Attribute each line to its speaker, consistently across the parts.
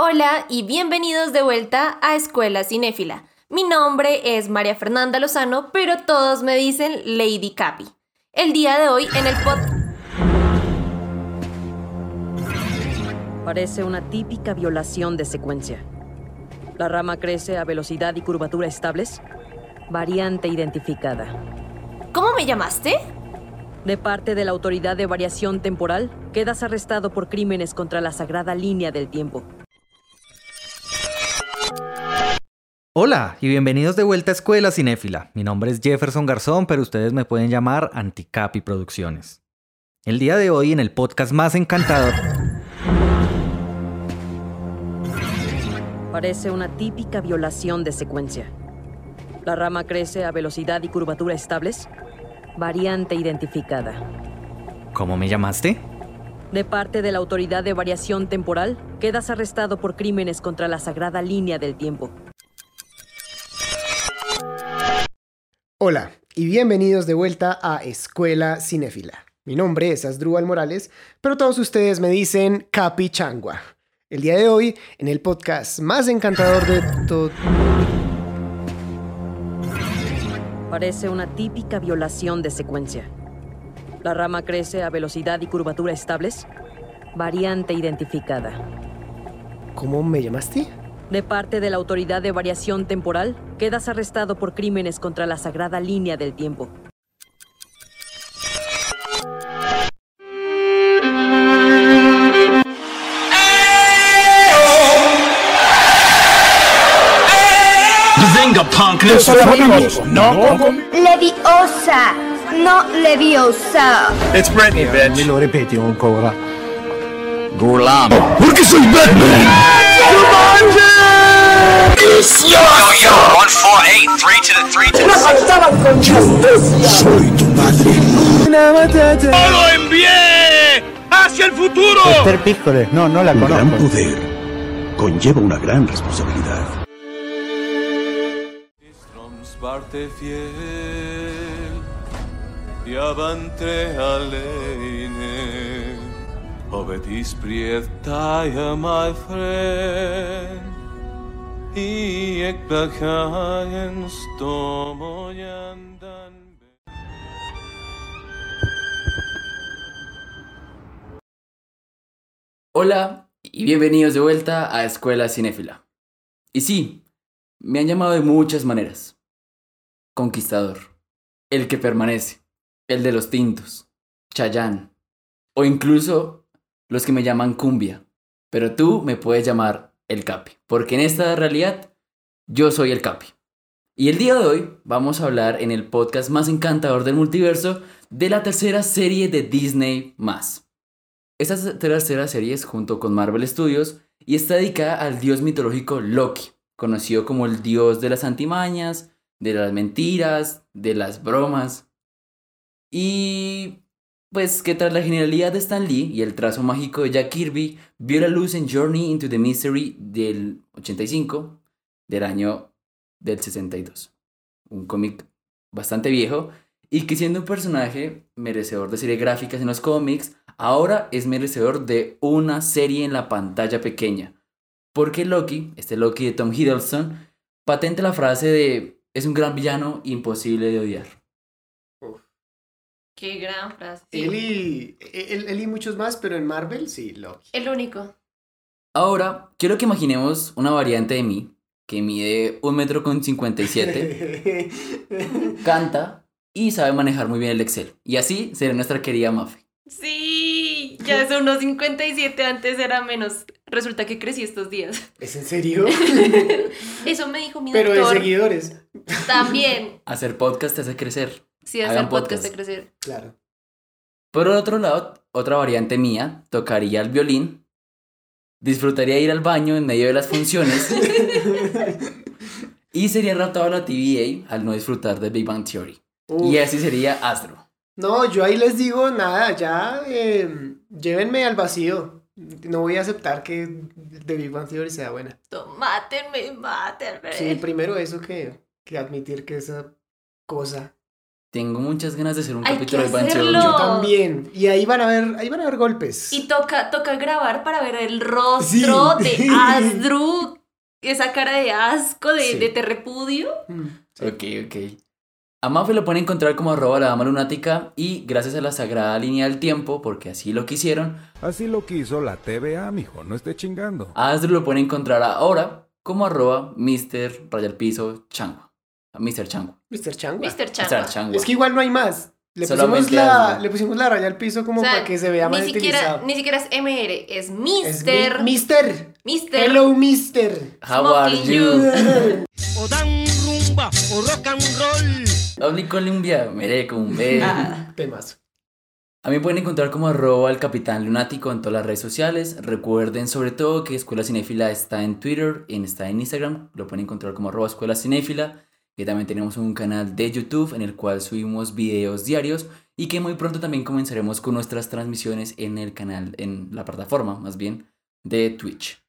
Speaker 1: Hola y bienvenidos de vuelta a Escuela Cinéfila. Mi nombre es María Fernanda Lozano, pero todos me dicen Lady Capi. El día de hoy en el pod...
Speaker 2: Parece una típica violación de secuencia. La rama crece a velocidad y curvatura estables. Variante identificada.
Speaker 1: ¿Cómo me llamaste?
Speaker 2: De parte de la Autoridad de Variación Temporal, quedas arrestado por crímenes contra la sagrada línea del tiempo.
Speaker 3: Hola y bienvenidos de vuelta a Escuela Cinéfila. Mi nombre es Jefferson Garzón, pero ustedes me pueden llamar Anticapi Producciones. El día de hoy en el podcast más encantador...
Speaker 2: Parece una típica violación de secuencia. La rama crece a velocidad y curvatura estables. Variante identificada.
Speaker 3: ¿Cómo me llamaste?
Speaker 2: De parte de la Autoridad de Variación Temporal, quedas arrestado por crímenes contra la sagrada línea del tiempo.
Speaker 4: Hola y bienvenidos de vuelta a Escuela Cinéfila. Mi nombre es Asdrúbal Morales, pero todos ustedes me dicen Capi Changua. El día de hoy, en el podcast más encantador de todo...
Speaker 2: Parece una típica violación de secuencia. La rama crece a velocidad y curvatura estables. Variante identificada.
Speaker 4: ¿Cómo me llamaste?
Speaker 2: De parte de la Autoridad de Variación Temporal, quedas arrestado por crímenes contra la sagrada línea del tiempo.
Speaker 5: Leviosa, no Leviosa.
Speaker 6: It's Britney, bitch.
Speaker 7: Me lo ripeti ancora.
Speaker 6: Gurlam.
Speaker 7: Perché sei Batman?
Speaker 6: Yo, yo, one, four, eight, three to the three to the
Speaker 7: Soy tu padre.
Speaker 6: ¡Todo en pie! ¡Hacia el futuro!
Speaker 7: Esther no, no la Un gran poder conlleva una gran responsabilidad.
Speaker 8: Fiel Isbrev jag my friend jändan
Speaker 9: Hola y bienvenidos de vuelta a Escuela Cinéfila. Y sí, me han llamado de muchas maneras. Conquistador, el que permanece, el de los tintos, Chayán, o incluso los que me llaman Cumbia. Pero tú me puedes llamar el Capi, porque en esta realidad yo soy el Capi. Y el día de hoy vamos a hablar en el podcast más encantador del multiverso de la tercera serie de Disney. Esta tercera serie es junto con Marvel Studios y está dedicada al dios mitológico Loki, conocido como el dios de las antimañas, de las mentiras, de las bromas. Y pues que tras la genialidad de Stan Lee y el trazo mágico de Jack Kirby, vio la luz en Journey into the Mystery del 85, del año del 62. Un cómic bastante viejo y que siendo un personaje merecedor de series gráficas en los cómics, ahora es merecedor de una serie en la pantalla pequeña. Porque Loki, este Loki de Tom Hiddleston, patenta la frase de es un gran villano imposible de odiar.
Speaker 1: Qué gran frase.
Speaker 4: Él y, él, él y muchos más, pero en Marvel sí, Loki.
Speaker 1: El único.
Speaker 9: Ahora, quiero que imaginemos una variante de mí que mide un metro con 57, canta y sabe manejar muy bien el Excel. Y así será nuestra querida Mafe.
Speaker 1: Sí, ya es unos 57, antes era menos. Resulta que crecí estos días.
Speaker 4: ¿Es en serio?
Speaker 1: Eso me dijo mi
Speaker 4: pero de
Speaker 1: doctor.
Speaker 4: seguidores.
Speaker 1: También.
Speaker 9: Hacer podcast te hace crecer.
Speaker 1: Sí, hacer podcast
Speaker 9: podcast.
Speaker 1: de crecer.
Speaker 4: Claro.
Speaker 9: Por otro lado, otra variante mía, tocaría el violín, disfrutaría ir al baño en medio de las funciones y sería raptado a la TVA al no disfrutar de Big Bang Theory.
Speaker 4: Uf.
Speaker 9: Y así sería Astro.
Speaker 4: No, yo ahí les digo nada, ya eh, llévenme al vacío. No voy a aceptar que The Big Bang Theory sea buena.
Speaker 1: Mátenme, mátenme.
Speaker 4: Sí, primero eso que, que admitir que esa cosa
Speaker 9: Tengo muchas ganas de hacer un
Speaker 1: Hay
Speaker 9: capítulo
Speaker 1: que
Speaker 9: de Banshee
Speaker 1: hacerlo.
Speaker 4: Yo también. Y ahí van a ver, ahí van a ver golpes.
Speaker 1: Y toca, toca grabar para ver el rostro
Speaker 4: Sí.
Speaker 1: de Asdru, esa cara de asco, de,
Speaker 4: Sí.
Speaker 1: de te repudio.
Speaker 4: Mm.
Speaker 9: Ok, ok. A Mafe lo pueden encontrar como arroba la dama lunática y gracias a la sagrada línea del tiempo, porque así lo quisieron,
Speaker 10: Así lo quiso la TVA, mijo, no esté chingando.
Speaker 9: a Asdru lo pueden encontrar ahora como arroba Mr. Rayal Piso Changua. A Mr. Changua.
Speaker 4: Mr. Changua.
Speaker 1: Mr. Changua.
Speaker 9: Mr. Changua.
Speaker 4: Es que igual no hay más. Le pusimos, la, le pusimos la raya al piso como
Speaker 1: O sea,
Speaker 4: para que se vea
Speaker 1: ni
Speaker 4: más
Speaker 1: siquiera,
Speaker 4: utilizado.
Speaker 1: ni siquiera es MR, es
Speaker 4: Es
Speaker 1: Mister.
Speaker 4: mi- Mister.
Speaker 1: Mister.
Speaker 4: Hello, Mister.
Speaker 9: How are you?
Speaker 11: O dan rumba o rock and roll.
Speaker 9: Habli Colombia, merece un beso.
Speaker 1: Ah,
Speaker 4: Temas.
Speaker 9: A mí pueden encontrar como arroba el capitán lunático en todas las redes sociales. Recuerden sobre todo que Escuela Cinéfila está en Twitter, en, está en Instagram. Lo pueden encontrar como arroba Escuela Cinéfila. Que también tenemos un canal de YouTube en el cual subimos videos diarios. Y que muy pronto también comenzaremos con nuestras transmisiones en el canal, en la plataforma más bien, de Twitch.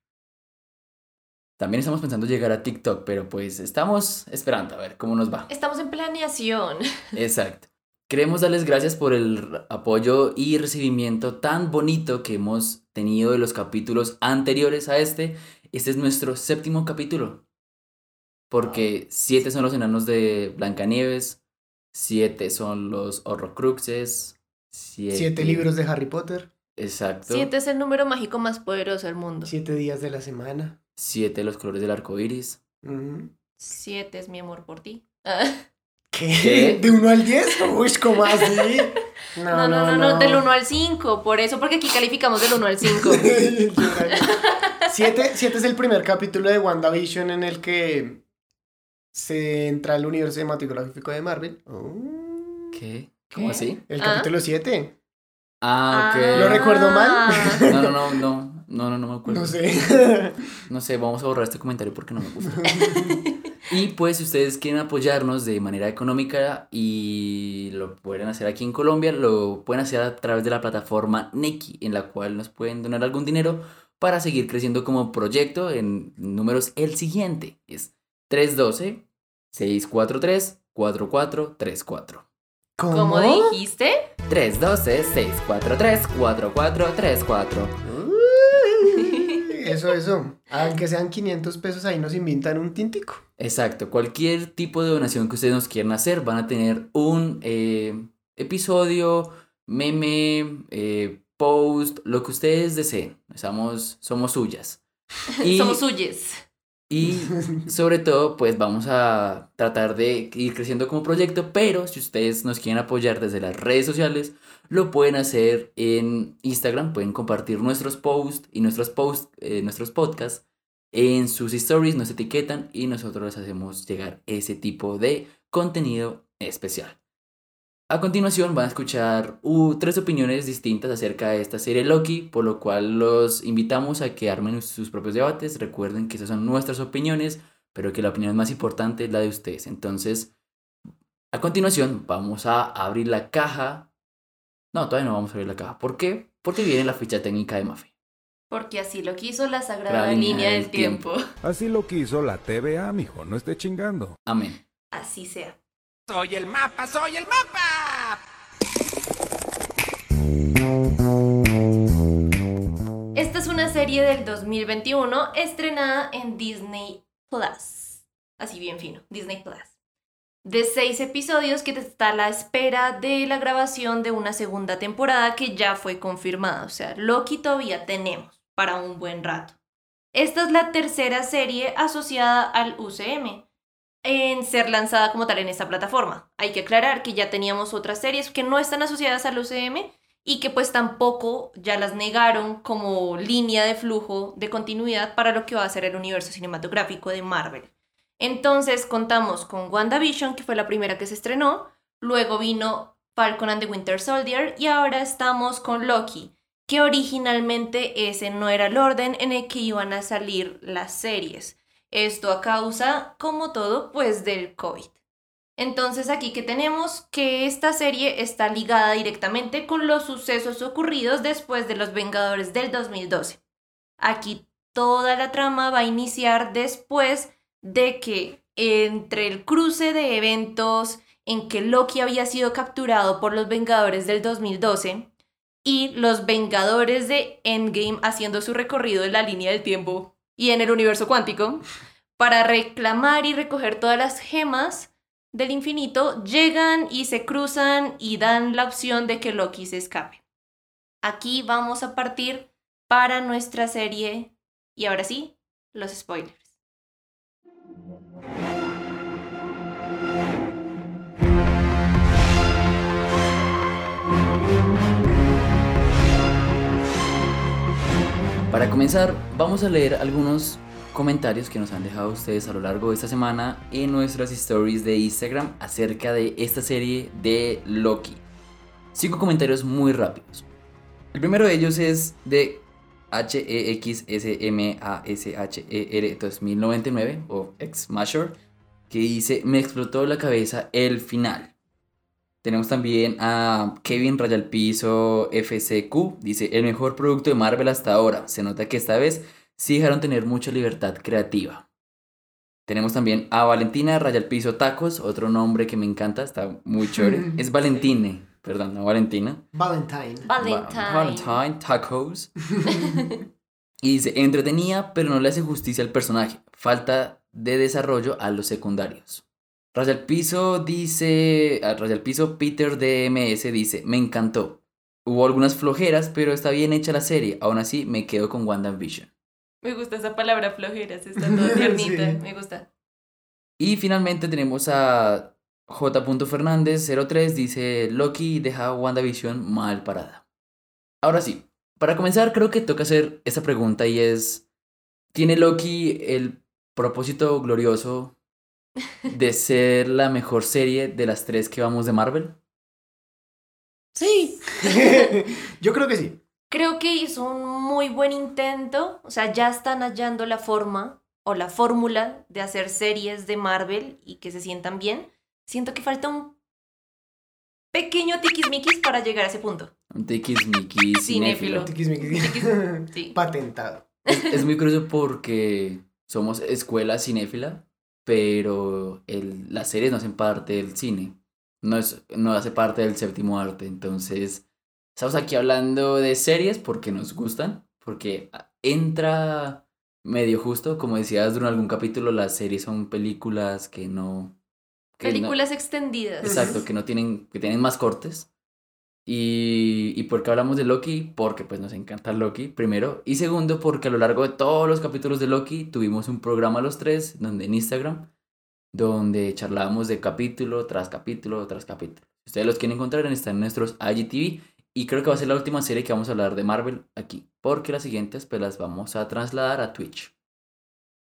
Speaker 9: También estamos pensando llegar a TikTok, pero pues estamos esperando a ver cómo nos va.
Speaker 1: Estamos en planeación.
Speaker 9: Exacto. Queremos darles gracias por el apoyo y recibimiento tan bonito que hemos tenido de los capítulos anteriores a este. Este es nuestro séptimo capítulo. Porque siete son los enanos de Blancanieves, siete son los Horrocruxes, siete...
Speaker 4: Siete libros de Harry Potter.
Speaker 9: Exacto.
Speaker 1: Siete es el número mágico más poderoso del mundo.
Speaker 4: Siete días de la semana.
Speaker 9: Siete los colores del arco iris.
Speaker 1: Siete es mi amor por ti. Ah.
Speaker 4: ¿Qué?
Speaker 9: ¿Qué?
Speaker 4: ¿De uno al diez? Uy, ¿cómo así?
Speaker 1: No, no, no, no, del 1 al 5. Por eso, porque aquí calificamos del 1 al 5.
Speaker 4: siete, siete es el primer capítulo de WandaVision en el que se entra al universo cinematográfico de Marvel. Oh.
Speaker 9: ¿Qué? ¿Cómo
Speaker 1: ¿Qué?
Speaker 9: así?
Speaker 4: El
Speaker 1: Ah.
Speaker 4: capítulo 7.
Speaker 9: Ah, ok.
Speaker 4: ¿Lo recuerdo mal?
Speaker 1: Ah.
Speaker 9: No, no, no, no, no, no, no me acuerdo.
Speaker 4: No sé.
Speaker 9: No sé, vamos a borrar este comentario porque no me gusta. y pues si ustedes quieren apoyarnos de manera económica y lo pueden hacer aquí en Colombia, lo pueden hacer a través de la plataforma Neki, en la cual nos pueden donar algún dinero para seguir creciendo como proyecto en números el siguiente. Es 312 643 4434.
Speaker 4: ¿Cómo?
Speaker 1: ¿Cómo dijiste?
Speaker 9: 312 643 4434.
Speaker 4: Uy, Eso, eso. Aunque sean 500 pesos, ahí nos invitan un tintico.
Speaker 9: Exacto, cualquier tipo de donación que ustedes nos quieran hacer van a tener un eh, episodio, meme, eh, post, lo que ustedes deseen. Estamos, somos suyas. Y,
Speaker 1: Somos suyes.
Speaker 9: Y sobre todo, pues vamos a tratar de ir creciendo como proyecto, pero si ustedes nos quieren apoyar desde las redes sociales, lo pueden hacer en Instagram, pueden compartir nuestros posts y nuestros posts, eh, nuestros podcasts en sus stories, nos etiquetan y nosotros les hacemos llegar ese tipo de contenido especial. A continuación van a escuchar uh, tres opiniones distintas acerca de esta serie Loki, por lo cual los invitamos a que armen sus propios debates. Recuerden que esas son nuestras opiniones, pero que la opinión más importante es la de ustedes. Entonces, a continuación vamos a abrir la caja. No, todavía no vamos a abrir la caja. ¿Por qué? Porque viene la ficha técnica de Mafe.
Speaker 1: Porque así lo quiso la sagrada
Speaker 9: La línea
Speaker 1: línea del
Speaker 9: del
Speaker 1: tiempo.
Speaker 10: Así lo quiso la TVA, mijo, no esté chingando.
Speaker 9: Amén.
Speaker 1: Así sea.
Speaker 11: Soy el mapa, soy el mapa.
Speaker 1: Serie del 2021 estrenada en Disney Plus. Así bien fino, Disney Plus. De seis episodios que está a la espera de la grabación de una segunda temporada que ya fue confirmada. O sea, Loki todavía tenemos para un buen rato. Esta es la tercera serie asociada al UCM en ser lanzada como tal en esta plataforma. Hay que aclarar que ya teníamos otras series que no están asociadas al UCM y que pues tampoco ya las negaron como línea de flujo de continuidad para lo que va a ser el universo cinematográfico de Marvel. Entonces contamos con WandaVision, que fue la primera que se estrenó, luego vino Falcon and the Winter Soldier y ahora estamos con Loki, que originalmente ese no era el orden en el que iban a salir las series. Esto a causa, como todo, pues del COVID. Entonces aquí que tenemos que esta serie está ligada directamente con los sucesos ocurridos después de los Vengadores del 2012. Aquí toda la trama va a iniciar después de que entre el cruce de eventos en que Loki había sido capturado por los Vengadores del 2012 y los Vengadores de Endgame haciendo su recorrido en la línea del tiempo y en el universo cuántico para reclamar y recoger todas las gemas del infinito, llegan y se cruzan y dan la opción de que Loki se escape. Aquí vamos a partir para nuestra serie y ahora sí, los spoilers.
Speaker 9: Para comenzar, vamos a leer algunos comentarios que nos han dejado ustedes a lo largo de esta semana en nuestras stories de Instagram acerca de esta serie de Loki. Cinco comentarios muy rápidos. El primero de ellos es de H-E-X-S-M-A-S-H-E-R 2099 o Ex Mashor que dice: Me explotó la cabeza el final. Tenemos también a Kevin Rayalpiso FCQ. Dice, el mejor producto de Marvel hasta ahora. Se nota que esta vez sí dejaron tener mucha libertad creativa. Tenemos también a Valentina Rayalpiso Tacos, otro nombre que me encanta, está muy chévere. Es Valentine, perdón, no Valentina.
Speaker 4: Valentine.
Speaker 1: Valentine.
Speaker 9: Valentine Tacos. y dice, entretenía, pero no le hace justicia al personaje. Falta de desarrollo a los secundarios. Raya al piso dice, Raya al piso Peter DMS dice, me encantó. Hubo algunas flojeras, pero está bien hecha la serie. Aún así, me quedo con WandaVision.
Speaker 1: Me gusta esa palabra flojeras, está toda tiernita,
Speaker 4: Sí.
Speaker 1: me gusta.
Speaker 9: Y finalmente tenemos a J. Fernández 03 dice, Loki deja a WandaVision mal parada. Ahora sí, para comenzar creo que toca hacer esta pregunta y es, ¿tiene Loki el propósito glorioso de ser la mejor serie de las tres que vamos de Marvel?
Speaker 4: Sí. Yo creo que sí.
Speaker 1: Creo que hizo un muy buen intento, o sea, ya están hallando la forma o la fórmula de hacer series de Marvel y que se sientan bien. Siento que falta un pequeño tiquismiquis para llegar a ese punto.
Speaker 9: Un tiquismiquis
Speaker 1: Cinéfilo.
Speaker 4: Tiquismiquis.
Speaker 1: Sí.
Speaker 4: Patentado.
Speaker 9: Es, es muy curioso porque somos escuela cinéfila, pero el, las series no hacen parte del cine. No, es, no hace parte del séptimo arte. Entonces, estamos aquí hablando de series porque nos gustan, porque entra medio justo. Como decías en algún capítulo, las series son películas que no. que no-
Speaker 1: Películas extendidas.
Speaker 9: Exacto, que no tienen, que tienen más cortes. Y, y por qué hablamos de Loki? Porque pues nos encanta Loki, primero. Y segundo, porque a lo largo de todos los capítulos de Loki tuvimos un programa los tres, donde en Instagram, donde charlábamos de capítulo tras capítulo tras capítulo. Si ustedes los quieren encontrar, están en nuestros IGTV. Y creo que va a ser la última serie que vamos a hablar de Marvel aquí. Porque las siguientes pues las vamos a trasladar a Twitch.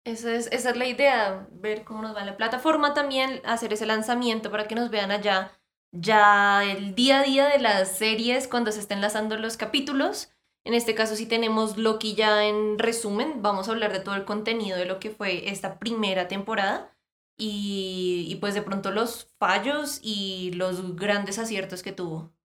Speaker 1: Esa es, esa es la idea, ver cómo nos va la plataforma también, hacer ese lanzamiento para que nos vean allá ya el día a día de las series cuando se estén lanzando los capítulos. En este caso, si tenemos Loki ya en resumen, vamos a hablar de todo el contenido de lo que fue esta primera temporada y, y pues de pronto los fallos y los grandes aciertos que tuvo.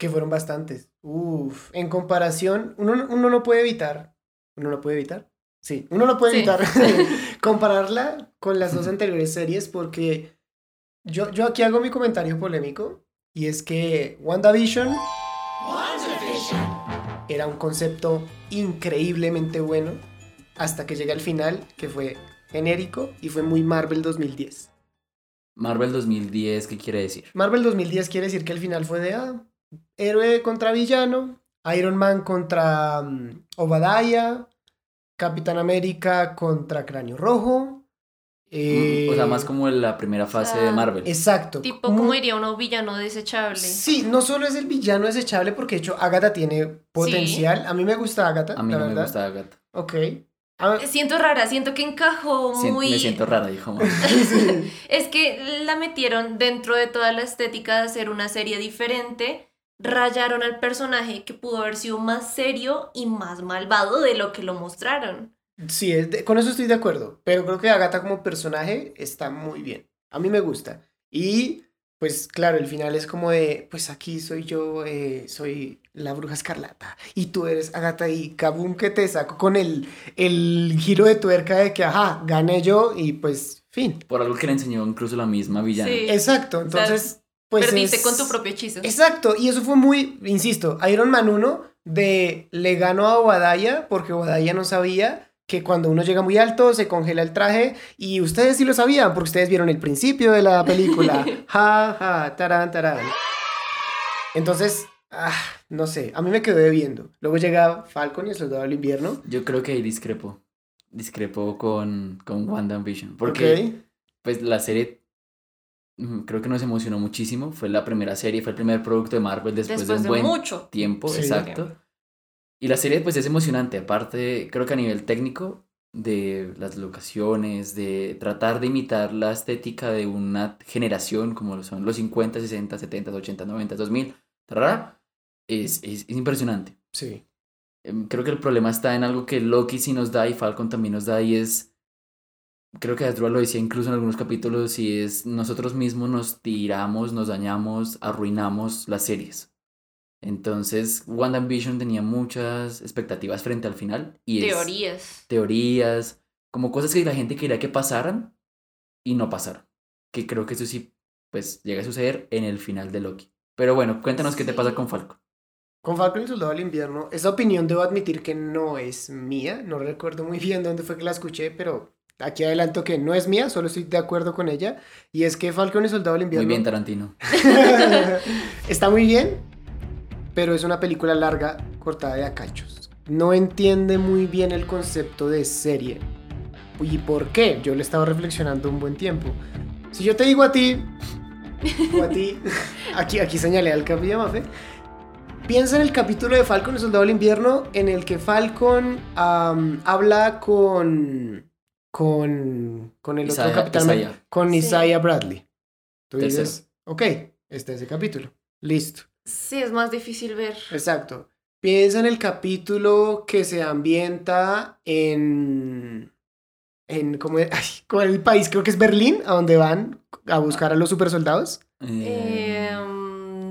Speaker 4: Que fueron bastantes. Uf. En comparación, uno, uno no puede evitar. ¿Uno no puede evitar? Sí, uno no puede
Speaker 1: Sí.
Speaker 4: evitar compararla con las dos anteriores series porque yo, yo aquí hago mi comentario polémico y es que WandaVision era un concepto increíblemente bueno hasta que llega al final que fue genérico y fue muy Marvel 2010.
Speaker 9: Marvel 2010, ¿qué quiere decir?
Speaker 4: Marvel 2010 quiere decir que el final fue de ah, héroe contra villano, Iron Man contra mm, Obadiah, Capitán América contra Cráneo Rojo. eh,
Speaker 9: O sea, más como la primera fase de
Speaker 1: sea,
Speaker 9: Marvel.
Speaker 4: Exacto.
Speaker 1: Tipo, como diría uno, villano desechable.
Speaker 4: Sí, no solo es el villano desechable porque de hecho Agatha tiene potencial. A mí me gusta Agatha,
Speaker 9: A mí
Speaker 4: la
Speaker 9: no me gusta Agatha.
Speaker 4: Ok. Ah,
Speaker 1: Siento rara, siento que encajó muy...
Speaker 9: Me siento rara, dijo.
Speaker 1: Es que la metieron dentro de toda la estética de hacer una serie diferente, rayaron al personaje que pudo haber sido más serio y más malvado de lo que lo mostraron.
Speaker 4: Sí, es de- con eso estoy de acuerdo. Pero creo que Agatha como personaje está muy bien. A mí me gusta. Y pues claro, el final es como de, pues aquí soy yo, eh, soy la bruja escarlata y tú eres Agatha y kabum que te saco con el, el giro de tuerca de que, ajá, gané yo y pues fin.
Speaker 9: Por algo que le enseñó incluso la misma villana.
Speaker 1: Sí.
Speaker 4: Exacto, entonces, pues
Speaker 1: Perdiste
Speaker 4: es-
Speaker 1: con tu propio hechizo.
Speaker 4: Exacto, y eso fue muy, insisto, Iron Man 1 de le ganó a Obadiah porque Obadiah no sabía que cuando uno llega muy alto se congela el traje y ustedes sí lo sabían porque ustedes vieron el principio de la película. ja, ja, tarán, tarán. Entonces, ah, no sé, a mí me quedó debiendo. Luego llega Falcon y el Soldado del Invierno.
Speaker 9: Yo creo que ahí discrepo. Discrepo con, con WandaVision. Porque
Speaker 4: Ok.
Speaker 9: pues la serie creo que nos emocionó muchísimo. Fue la primera serie, fue el primer producto de Marvel después,
Speaker 1: Después
Speaker 9: de
Speaker 1: de
Speaker 9: un buen
Speaker 1: mucho
Speaker 9: tiempo.
Speaker 4: Sí.
Speaker 9: Exacto. Y la serie pues es emocionante. Aparte, creo que a nivel técnico, de las locaciones, de tratar de imitar la estética de una generación como lo son los 50, 60, 70, 80, 90, 2000, tarara, es, es, es impresionante.
Speaker 4: Sí.
Speaker 9: Em, Creo que el problema está en algo que Loki sí nos da y Falcon también nos da y es, creo que Asdrúbal lo decía incluso en algunos capítulos, y es nosotros mismos nos tiramos, nos dañamos, arruinamos las series. Entonces, WandaVision tenía muchas expectativas frente al final y es
Speaker 1: Teorías.
Speaker 9: teorías, como cosas que la gente quería que pasaran y no pasaron. Que creo que eso sí, pues llega a suceder en el final de Loki. Pero bueno, cuéntanos qué te pasa con Falcon.
Speaker 4: Con Falcon y el Soldado del Invierno, esa opinión debo admitir que no es mía. No recuerdo muy bien dónde fue que la escuché, pero aquí adelanto que no es mía, solo estoy de acuerdo con ella. Y es que Falcon y Soldado del
Speaker 9: Muy
Speaker 4: Invierno
Speaker 9: bien, Tarantino.
Speaker 4: está muy bien, pero es una película larga cortada de a cachos. No entiende muy bien el concepto de serie. ¿Y por qué? Yo le estaba reflexionando un buen tiempo. Si yo te digo a ti, o a ti, aquí, aquí señalé al Capi Mafe, piensa en el capítulo de Falcon y el Soldado del Invierno en el que Falcon habla con, con, con el
Speaker 9: Isaiah-
Speaker 4: otro Capitán
Speaker 9: Isaiah.
Speaker 4: Con
Speaker 1: Sí.
Speaker 4: Isaiah Bradley. Tú
Speaker 9: Tercero.
Speaker 4: dices, ok, este es el capítulo. Listo.
Speaker 1: Sí, es más difícil ver.
Speaker 4: Exacto. Piensa en el capítulo que se ambienta en. en ay, ¿cuál es el país? Creo que es Berlín, a donde van a buscar a los supersoldados.
Speaker 9: Eh,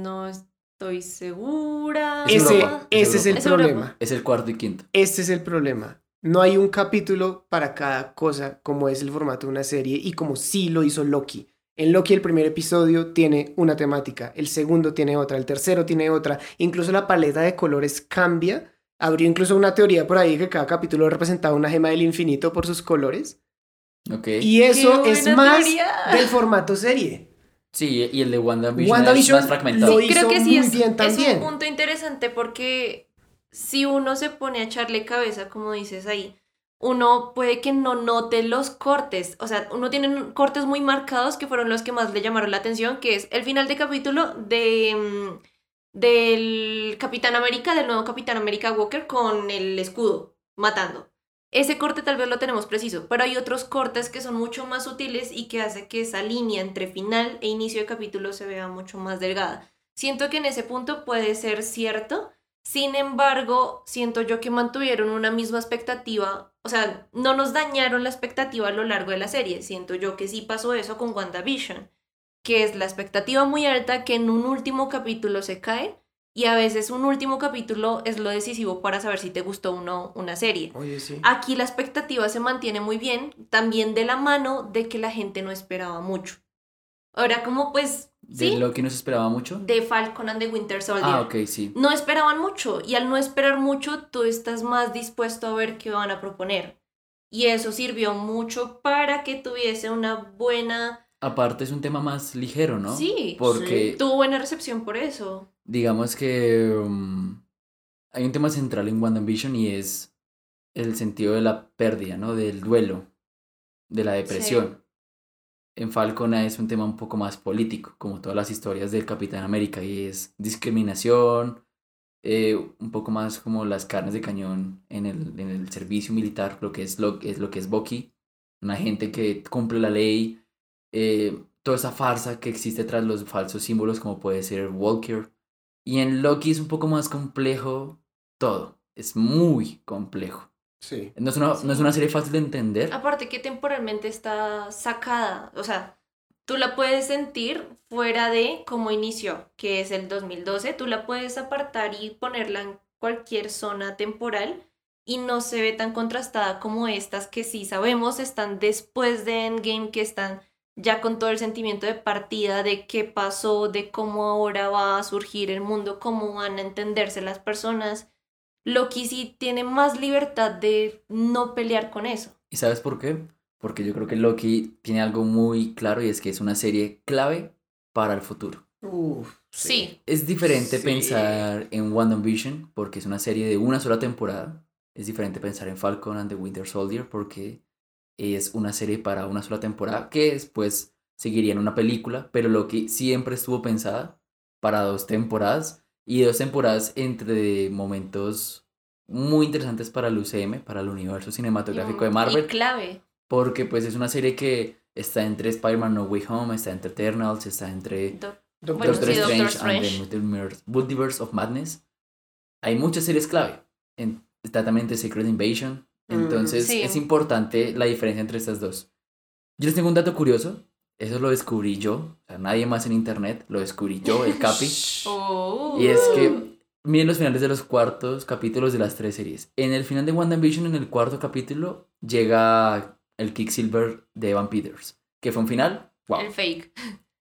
Speaker 1: no estoy segura.
Speaker 9: Es
Speaker 4: Ese, ese es el
Speaker 1: Es Europa.
Speaker 4: problema.
Speaker 9: es el cuarto y quinto.
Speaker 4: Este es el problema. No hay un capítulo para cada cosa, como es el formato de una serie y como sí lo hizo Loki. En Loki el primer episodio tiene una temática, el segundo tiene otra, el tercero tiene otra, incluso la paleta de colores cambia. Abrió incluso una teoría por ahí que cada capítulo representaba una gema del infinito por sus colores.
Speaker 9: Ok.
Speaker 4: Y eso
Speaker 1: ¡Qué
Speaker 4: es más
Speaker 1: teoría!
Speaker 4: del formato serie.
Speaker 9: Sí, y el de WandaVision,
Speaker 4: WandaVision
Speaker 9: es más fragmentado.
Speaker 4: lo
Speaker 1: Sí, creo
Speaker 4: hizo
Speaker 1: que sí
Speaker 4: muy
Speaker 1: es,
Speaker 4: bien
Speaker 1: es
Speaker 4: también.
Speaker 1: un punto interesante porque si uno se pone a echarle cabeza, como dices ahí, uno puede que no note los cortes. O sea, uno tiene cortes muy marcados que fueron los que más le llamaron la atención, que es el final de capítulo de mm, del Capitán América, del nuevo Capitán América Walker con el escudo matando. Ese corte tal vez lo tenemos preciso, pero hay otros cortes que son mucho más sutiles y que hace que esa línea entre final e inicio de capítulo se vea mucho más delgada. Siento que en ese punto puede ser cierto, sin embargo, siento yo que mantuvieron una misma expectativa, o sea, no nos dañaron la expectativa a lo largo de la serie, siento yo que sí pasó eso con WandaVision, que es la expectativa muy alta que en un último capítulo se cae y a veces un último capítulo es lo decisivo para saber si te gustó o no una serie.
Speaker 4: Oye, sí.
Speaker 1: Aquí la expectativa se mantiene muy bien, también de la mano de que la gente no esperaba mucho. Ahora, como pues,
Speaker 9: De
Speaker 1: sí,
Speaker 9: Loki no se esperaba mucho.
Speaker 1: de Falcon and the Winter Soldier.
Speaker 9: Ah, ok, sí.
Speaker 1: No esperaban mucho y al no esperar mucho, tú estás más dispuesto a ver qué van a proponer. Y eso sirvió mucho para que tuviese una buena...
Speaker 9: Aparte es un tema más ligero, ¿no?
Speaker 1: Sí,
Speaker 9: Porque
Speaker 1: tuvo buena recepción por eso.
Speaker 9: digamos que um, hay un tema central en WandaVision y es el sentido de la pérdida, ¿no? Del duelo, de la depresión. En Falcon es un tema un poco más político, como todas las historias del Capitán América, y es discriminación, eh, un poco más como las carnes de cañón en el, en el servicio militar, lo que es lo, es lo que es Bucky, una gente que cumple la ley, eh, toda esa farsa que existe tras los falsos símbolos como puede ser Walker. Y en Loki es un poco más complejo todo, es muy complejo.
Speaker 4: Sí.
Speaker 9: No es una, no es una serie fácil de entender.
Speaker 1: Aparte que temporalmente está sacada, o sea, tú la puedes sentir fuera de cómo inició, que es el 2012. Tú la puedes apartar y ponerla en cualquier zona temporal y no se ve tan contrastada como estas que sí sabemos están después de Endgame, que están ya con todo el sentimiento de partida, de qué pasó, de cómo ahora va a surgir el mundo, cómo van a entenderse las personas. Loki sí tiene más libertad de no pelear con eso.
Speaker 9: ¿Y sabes por qué? Porque yo creo que Loki tiene algo muy claro y es que es una serie clave para el futuro.
Speaker 4: Uf,
Speaker 1: Sí.
Speaker 9: Es diferente
Speaker 4: Sí.
Speaker 9: pensar en WandaVision porque es una serie de una sola temporada. Es diferente pensar en Falcon and the Winter Soldier porque es una serie para una sola temporada que después seguiría en una película, pero Loki siempre estuvo pensada para dos temporadas y dos temporadas entre momentos muy interesantes para el UCM, para el universo cinematográfico de
Speaker 1: Y
Speaker 9: Marvel,
Speaker 1: clave.
Speaker 9: porque pues es una serie que está entre Spider-Man No Way Home, está entre Eternals, está entre
Speaker 1: Do-
Speaker 4: Doctor
Speaker 1: Bueno,
Speaker 9: Doctor
Speaker 1: sí,
Speaker 9: Strange,
Speaker 1: Doctor
Speaker 9: and the
Speaker 1: Strange.
Speaker 9: Multiverse, Multiverse of Madness. Hay muchas series clave. En, está también The Secret Invasion.
Speaker 4: Mm,
Speaker 9: Entonces
Speaker 1: sí.
Speaker 9: es importante la diferencia entre estas dos. Yo les tengo un dato curioso. Eso lo descubrí yo. O sea, nadie más en internet. Lo descubrí yo, el Capi.
Speaker 1: Oh.
Speaker 9: Y es que miren los finales de los cuartos capítulos de las tres series. En el final de WandaVision, en el cuarto capítulo, llega el Quicksilver de Evan Peters. Que fue un final. Wow.
Speaker 1: El fake.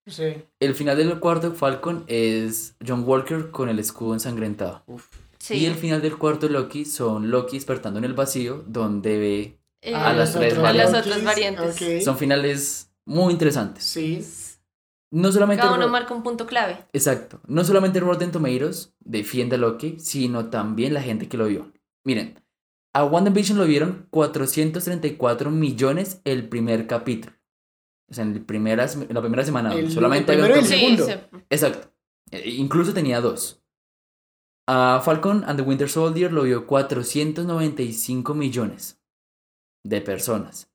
Speaker 4: Sí.
Speaker 9: El final del cuarto Falcon es John Walker con el escudo ensangrentado.
Speaker 1: Sí.
Speaker 9: Y el final del cuarto Loki son Loki despertando en el vacío, donde ve.
Speaker 1: Eh,
Speaker 9: a las tres
Speaker 1: a las otras variantes.
Speaker 9: Son finales muy interesantes.
Speaker 4: Sí.
Speaker 9: No solamente.
Speaker 1: Cada uno
Speaker 9: Ro-
Speaker 1: marca un punto clave.
Speaker 9: Exacto. No solamente Rotten Tomatoes defiende a Loki, sino también la gente que lo vio. Miren, a WandaVision lo vieron 434 millones el primer capítulo. O sea, en el primeras- en la primera semana.
Speaker 4: El-
Speaker 9: solamente
Speaker 4: el
Speaker 9: había un
Speaker 4: primero y el segundo.
Speaker 9: Exacto. Eh, Incluso tenía dos. A Falcon and the Winter Soldier lo vio 495 millones de personas.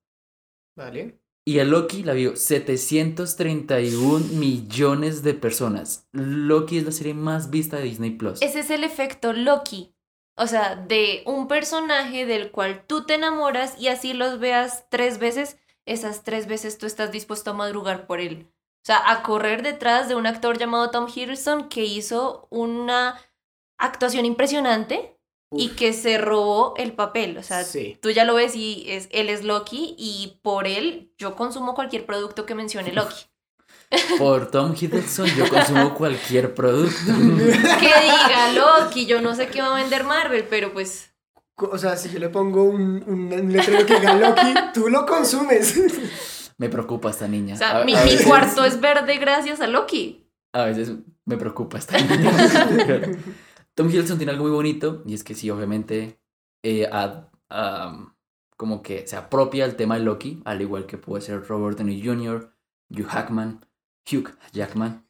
Speaker 4: Vale.
Speaker 9: Y a Loki la vio 731 millones de personas. Loki es la serie más vista de Disney Plus.
Speaker 1: Ese es el efecto Loki. O sea, de un personaje del cual tú te enamoras y así los veas tres veces, esas tres veces tú estás dispuesto a madrugar por él. O sea, a correr detrás de un actor llamado Tom Hiddleston que hizo una actuación impresionante y que se robó el papel. O sea,
Speaker 4: Sí.
Speaker 1: tú ya lo ves y es, él es Loki y por él yo consumo cualquier producto que mencione Loki.
Speaker 9: Por Tom Hiddleston yo consumo cualquier producto.
Speaker 1: que diga Loki, yo no sé qué va a vender Marvel, pero pues...
Speaker 4: O sea, si yo le pongo un, un, letrero que diga Loki, tú lo consumes.
Speaker 9: Me preocupa esta niña.
Speaker 1: O sea,
Speaker 9: A-
Speaker 1: mi,
Speaker 9: a
Speaker 1: mi cuarto es verde gracias a Loki.
Speaker 9: A veces me preocupa esta niña. Tom Hiddleston tiene algo muy bonito y es que sí, obviamente, eh, como que se apropia el tema de Loki, al igual que puede ser Robert Downey Jr., Hugh Hackman, Hugh Jackman.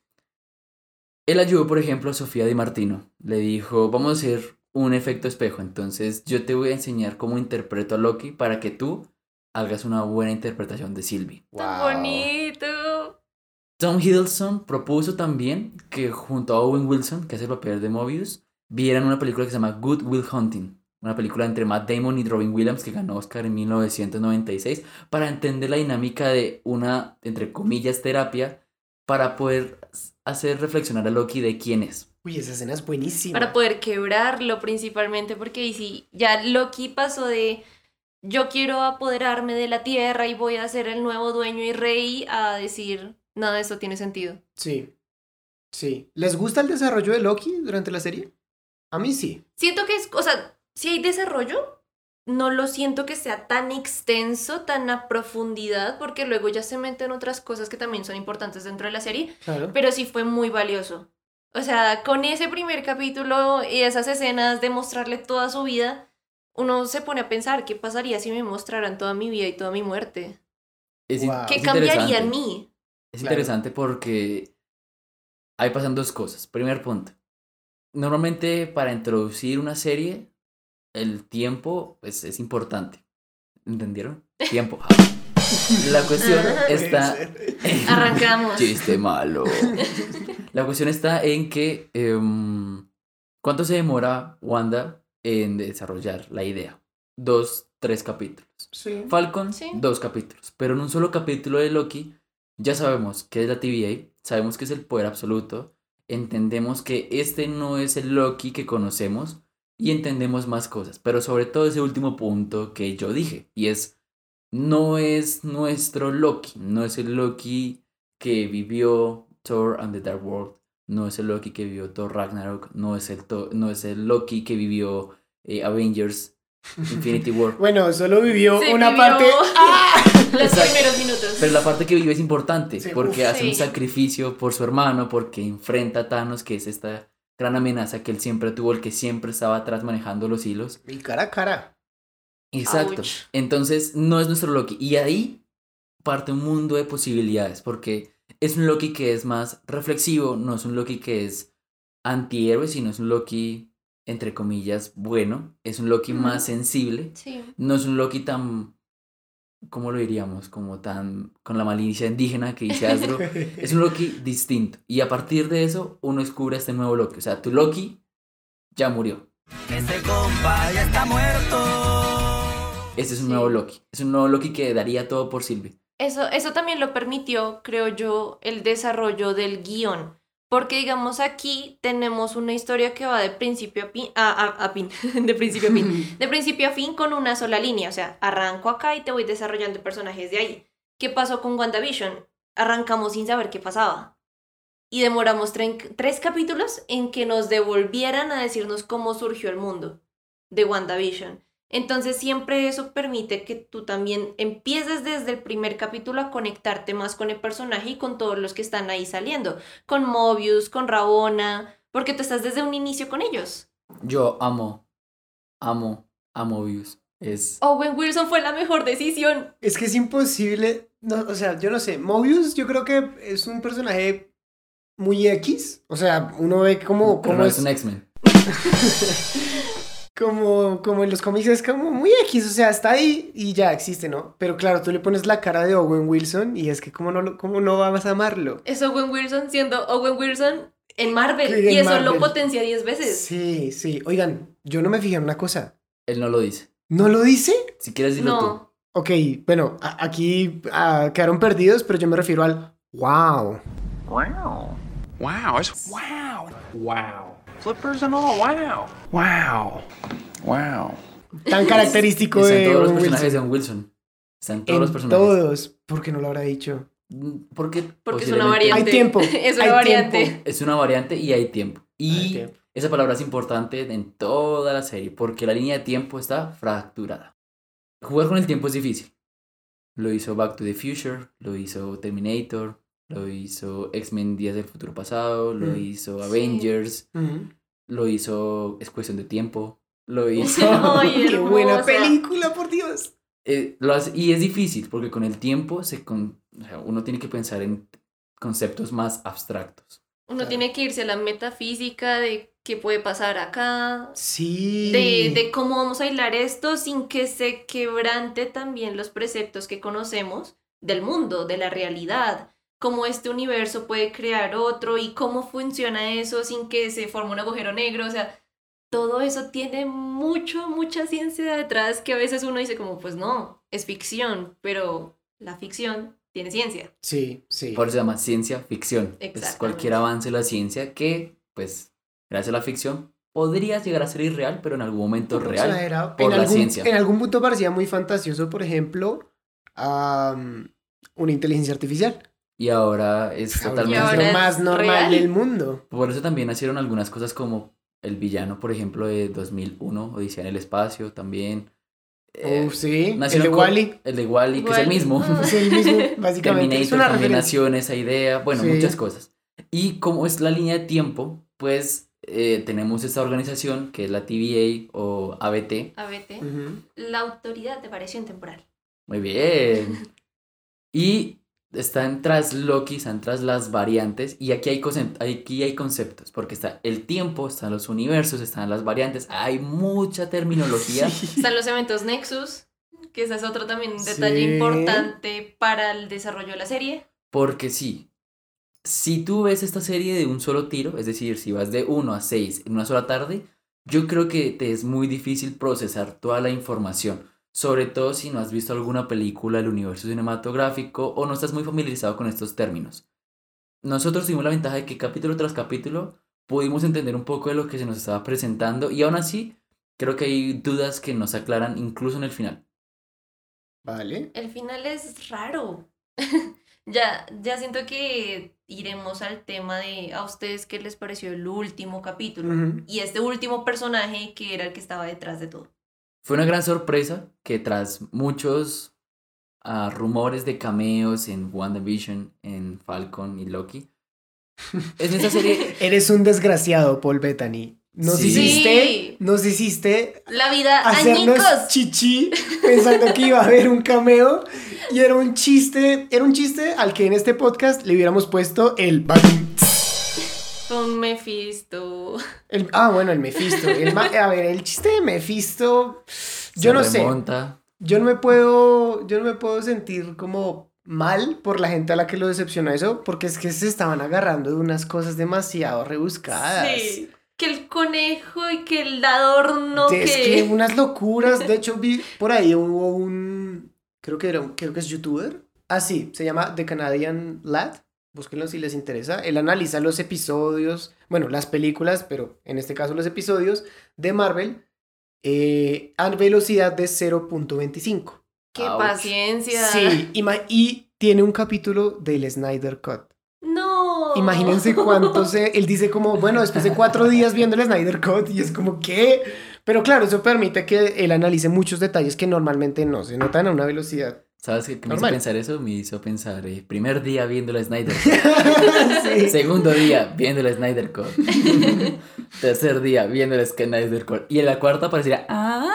Speaker 9: Él ayudó, por ejemplo, a Sofía Di Martino. Le dijo, vamos a hacer un efecto espejo, entonces yo te voy a enseñar cómo interpreto a Loki para que tú hagas una buena interpretación de Sylvie.
Speaker 1: Tan bonito.
Speaker 9: Tom Hiddleston propuso también que junto a Owen Wilson, que hace el papel de Mobius, vieran una película que se llama Good Will Hunting, una película entre Matt Damon y Robin Williams que ganó Oscar en 1996 para entender la dinámica de una, entre comillas, terapia para poder hacer reflexionar a Loki de quién es.
Speaker 4: Uy, esa escena es buenísima.
Speaker 1: Para poder quebrarlo principalmente, porque y si ya Loki pasó de yo quiero apoderarme de la tierra y voy a ser el nuevo dueño y rey a decir nada de eso tiene sentido.
Speaker 4: Sí. Sí. ¿Les gusta el desarrollo de Loki durante la serie? A mí sí.
Speaker 1: Siento que es, o sea, si hay desarrollo, no lo siento que sea tan extenso, tan a profundidad, porque luego ya se meten otras cosas que también son importantes dentro de la serie,
Speaker 4: Claro.
Speaker 1: pero sí fue muy valioso. O sea, con ese primer capítulo y esas escenas de mostrarle toda su vida, uno se pone a pensar, ¿qué pasaría si me mostraran toda mi vida y toda mi muerte?
Speaker 9: Es,
Speaker 4: Wow.
Speaker 1: ¿Qué
Speaker 9: es
Speaker 1: cambiaría en mí?
Speaker 9: Es
Speaker 4: Claro.
Speaker 9: interesante porque ahí pasan dos cosas. Primer punto. Normalmente para introducir una serie, el tiempo pues, es importante. ¿Entendieron? Tiempo. La cuestión está...
Speaker 1: Arrancamos.
Speaker 9: Chiste malo. La cuestión está en que... em, ¿Cuánto se demora Wanda en desarrollar la idea? Dos, tres capítulos.
Speaker 4: Sí.
Speaker 9: Falcon,
Speaker 1: Sí.
Speaker 9: dos capítulos. Pero en un solo capítulo de Loki Ya sabemos qué es la TVA, sabemos que es el poder absoluto, entendemos que este no es el Loki que conocemos y entendemos más cosas, pero sobre todo ese último punto que yo dije, y es, no es nuestro Loki, no es el Loki que vivió Thor and the Dark World, no es el Loki que vivió Thor Ragnarok, no es el, To- no es el Loki que vivió eh, Avengers, Infinity War.
Speaker 4: Bueno, solo vivió
Speaker 1: Se
Speaker 4: una
Speaker 1: vivió
Speaker 4: parte. ¡Ah!
Speaker 1: Los
Speaker 9: Exacto.
Speaker 1: primeros minutos.
Speaker 9: Pero la parte que vive es importante,
Speaker 4: Sí,
Speaker 9: porque
Speaker 4: uf,
Speaker 9: hace un sacrificio por su hermano, porque enfrenta a Thanos, que es esta gran amenaza que él siempre tuvo, el que siempre estaba atrás manejando los hilos.
Speaker 4: Y cara a cara.
Speaker 9: Exacto.
Speaker 1: Ouch.
Speaker 9: Entonces, no es nuestro Loki. Y ahí parte un mundo de posibilidades, porque es un Loki que es más reflexivo, no es un Loki que es antihéroe, sino es un Loki, entre comillas, bueno. Es un Loki más sensible.
Speaker 1: Sí.
Speaker 9: No es un Loki tan, ¿cómo lo diríamos? Como tan, con la malicia indígena que dice Asdro. es un Loki distinto. Y a partir de eso, uno descubre este nuevo Loki. O sea, tu Loki ya murió.
Speaker 11: Ese compa ya está muerto.
Speaker 9: Este es un nuevo Loki. Es un nuevo Loki que daría todo por Sylvie.
Speaker 1: Eso, eso también lo permitió, creo yo, el desarrollo del guion. Porque, digamos, aquí tenemos una historia que va de principio a fin, a, a- a fin, de principio a fin, de principio a fin con una sola línea. O sea, arranco acá y te voy desarrollando personajes de ahí. ¿Qué pasó con WandaVision? Arrancamos sin saber qué pasaba. Y demoramos tres capítulos en que nos devolvieran a decirnos cómo surgió el mundo de WandaVision. Entonces siempre eso permite que tú también empieces desde el primer capítulo a conectarte más con el personaje y con todos los que están ahí saliendo. Con Mobius, con Rabona, porque tú estás desde un inicio con ellos.
Speaker 9: Yo amo, amo, amo Views. Es...
Speaker 1: Owen Wilson fue la mejor decisión.
Speaker 4: Es que es imposible. No, o sea, yo no sé. Mobius, yo creo que es un personaje muy X. O sea, uno ve como,
Speaker 9: Pero no
Speaker 4: es.
Speaker 9: es un X-Men.
Speaker 4: como, como en los cómics es como muy X, o sea, está ahí y ya existe, ¿no? Pero claro, tú le pones la cara de Owen Wilson y es que cómo no, lo- cómo no vas a amarlo.
Speaker 1: Es Owen Wilson siendo Owen Wilson en Marvel.
Speaker 4: Sí,
Speaker 1: y
Speaker 4: en
Speaker 1: eso lo potencia 10 veces.
Speaker 4: Sí, sí. Oigan, yo no me fijé en una cosa.
Speaker 9: Él no lo dice.
Speaker 4: ¿No lo dice?
Speaker 9: Si quieres tú.
Speaker 1: No.
Speaker 4: Ok, bueno, aquí quedaron perdidos, pero yo me refiero al wow.
Speaker 6: Wow. Wow. It's wow. Wow. Flippers and all. Wow. Wow. Wow.
Speaker 4: Tan característico
Speaker 9: Está en
Speaker 4: de
Speaker 9: todos los personajes
Speaker 4: Wilson.
Speaker 9: de Wilson. Está en todos
Speaker 4: En
Speaker 9: los personajes.
Speaker 4: todos. ¿Por qué no lo habrá dicho?
Speaker 9: Mm, Porque,
Speaker 1: Porque es una variante.
Speaker 4: Hay tiempo.
Speaker 1: es una
Speaker 4: hay
Speaker 1: variante.
Speaker 4: tiempo.
Speaker 9: Es una variante y hay tiempo.
Speaker 4: Hay
Speaker 9: Y
Speaker 4: tiempo.
Speaker 9: esa palabra es importante en toda la serie porque la línea de tiempo está fracturada. Jugar con el tiempo es difícil. Lo hizo Back to the Future, lo hizo Terminator, lo hizo X-Men Días del Futuro Pasado, lo
Speaker 4: Mm.
Speaker 9: hizo. Avengers, lo hizo Es Cuestión de Tiempo, lo hizo...
Speaker 1: Ay,
Speaker 4: ¡Qué buena película, por Dios!
Speaker 9: Eh, lo hace- y es difícil porque con el tiempo se con, o sea, uno tiene que pensar en conceptos más abstractos.
Speaker 1: Uno tiene que irse a la metafísica de qué puede pasar acá,
Speaker 4: Sí.
Speaker 1: de, de cómo vamos a hilar esto sin que se quebrante también los preceptos que conocemos del mundo, de la realidad, cómo este universo puede crear otro y cómo funciona eso sin que se forme un agujero negro, o sea, todo eso tiene mucho, mucha ciencia detrás que a veces uno dice como, pues no, es ficción, pero la ficción tiene ciencia.
Speaker 4: Sí, sí.
Speaker 9: Por eso se llama ciencia ficción. Es cualquier avance de la ciencia que, pues, gracias a la ficción, podría llegar a ser irreal, pero en algún momento real.
Speaker 4: exagerado.
Speaker 9: por
Speaker 4: en,
Speaker 9: la
Speaker 4: algún,
Speaker 9: ciencia.
Speaker 4: en algún punto parecía muy fantasioso, por ejemplo, una inteligencia artificial.
Speaker 9: Y ahora es totalmente...
Speaker 1: Y ahora
Speaker 4: es lo más normal
Speaker 1: real.
Speaker 4: del mundo.
Speaker 9: Por eso también nacieron algunas cosas como el villano, por ejemplo, de 2001, Odisea en el espacio, también. Eh,
Speaker 4: Uf, sí. El de Wally.
Speaker 9: El de Wally, que es el mismo.
Speaker 4: Es el mismo, básicamente. Es una
Speaker 9: también
Speaker 4: referencia.
Speaker 9: nació en esa idea, bueno,
Speaker 4: Sí.
Speaker 9: muchas cosas. Y como es la línea de tiempo, pues eh, tenemos esta organización que es la TVA o ABT.
Speaker 1: ABT,
Speaker 4: Ujú.
Speaker 1: la autoridad de variación temporal.
Speaker 9: Muy bien. Y están tras Loki, están tras las variantes. Y aquí hay, aquí hay conceptos, porque está el tiempo, están los universos, están las variantes. Hay mucha terminología.
Speaker 1: Están los eventos Nexus, que ese es otro también un detalle
Speaker 4: Sí.
Speaker 1: importante para el desarrollo de la serie.
Speaker 9: Porque sí, si tú ves esta serie de un solo tiro, es decir, si vas de 1 a 6 en una sola tarde, yo creo que te es muy difícil procesar toda la información. Sobre todo si no has visto alguna película del universo cinematográfico o no estás muy familiarizado con estos términos. Nosotros tuvimos la ventaja de que capítulo tras capítulo pudimos entender un poco de lo que se nos estaba presentando y aún así creo que hay dudas que nos aclaran incluso en el final.
Speaker 4: Vale.
Speaker 1: El final es raro. ya, ya siento que iremos al tema de a ustedes qué les pareció el último capítulo y este último personaje que era el que estaba detrás de todo.
Speaker 9: Fue una gran sorpresa que tras muchos ah, rumores de cameos en WandaVision, en Falcon y Loki, en esta serie
Speaker 4: Eres un desgraciado, Paul Bettany. Nos
Speaker 9: Sí.
Speaker 4: hiciste, nos hiciste
Speaker 1: La vida,
Speaker 4: hacernos
Speaker 1: añicos.
Speaker 4: chichi pensando que iba a haber un cameo y era un chiste, era un chiste al que en este podcast le hubiéramos puesto el badum.
Speaker 1: Con Mephisto.
Speaker 4: el- ah, bueno, el Mephisto. El a ver, el chiste de Mephisto, yo
Speaker 9: se
Speaker 4: no sé. Yo no me puedo, yo no me puedo sentir como mal por la gente a la que lo decepcionó eso, porque es que se estaban agarrando de unas cosas demasiado rebuscadas.
Speaker 1: Sí. Que el conejo y que el adorno
Speaker 4: Sí, es
Speaker 1: que...
Speaker 4: que unas locuras. De hecho, vi por ahí hubo un. Creo que era un, creo que es youtuber. Ah, sí, se llama The Canadian Lad. Búsquenlo si les interesa. Él analiza los episodios, bueno, las películas, pero en este caso los episodios de Marvel eh, a velocidad de 0.25.
Speaker 1: ¡Qué
Speaker 9: Ouch.
Speaker 1: paciencia!
Speaker 4: Sí, ima- y tiene un capítulo del Snyder Cut.
Speaker 1: No.
Speaker 4: Imagínense cuánto se... Él dice como, bueno, después de cuatro días viendo el Snyder Cut y es como, ¿qué? Pero claro, eso permite que él analice muchos detalles que normalmente no se notan a una velocidad.
Speaker 9: ¿Sabes qué me hizo pensar eso? Me hizo pensar, eh, primer día viendo la Snyder
Speaker 4: Sí.
Speaker 9: Segundo día viendo la Snyder Cut. Tercer día viendo la Snyder Cut. Y en la cuarta aparecería, ah,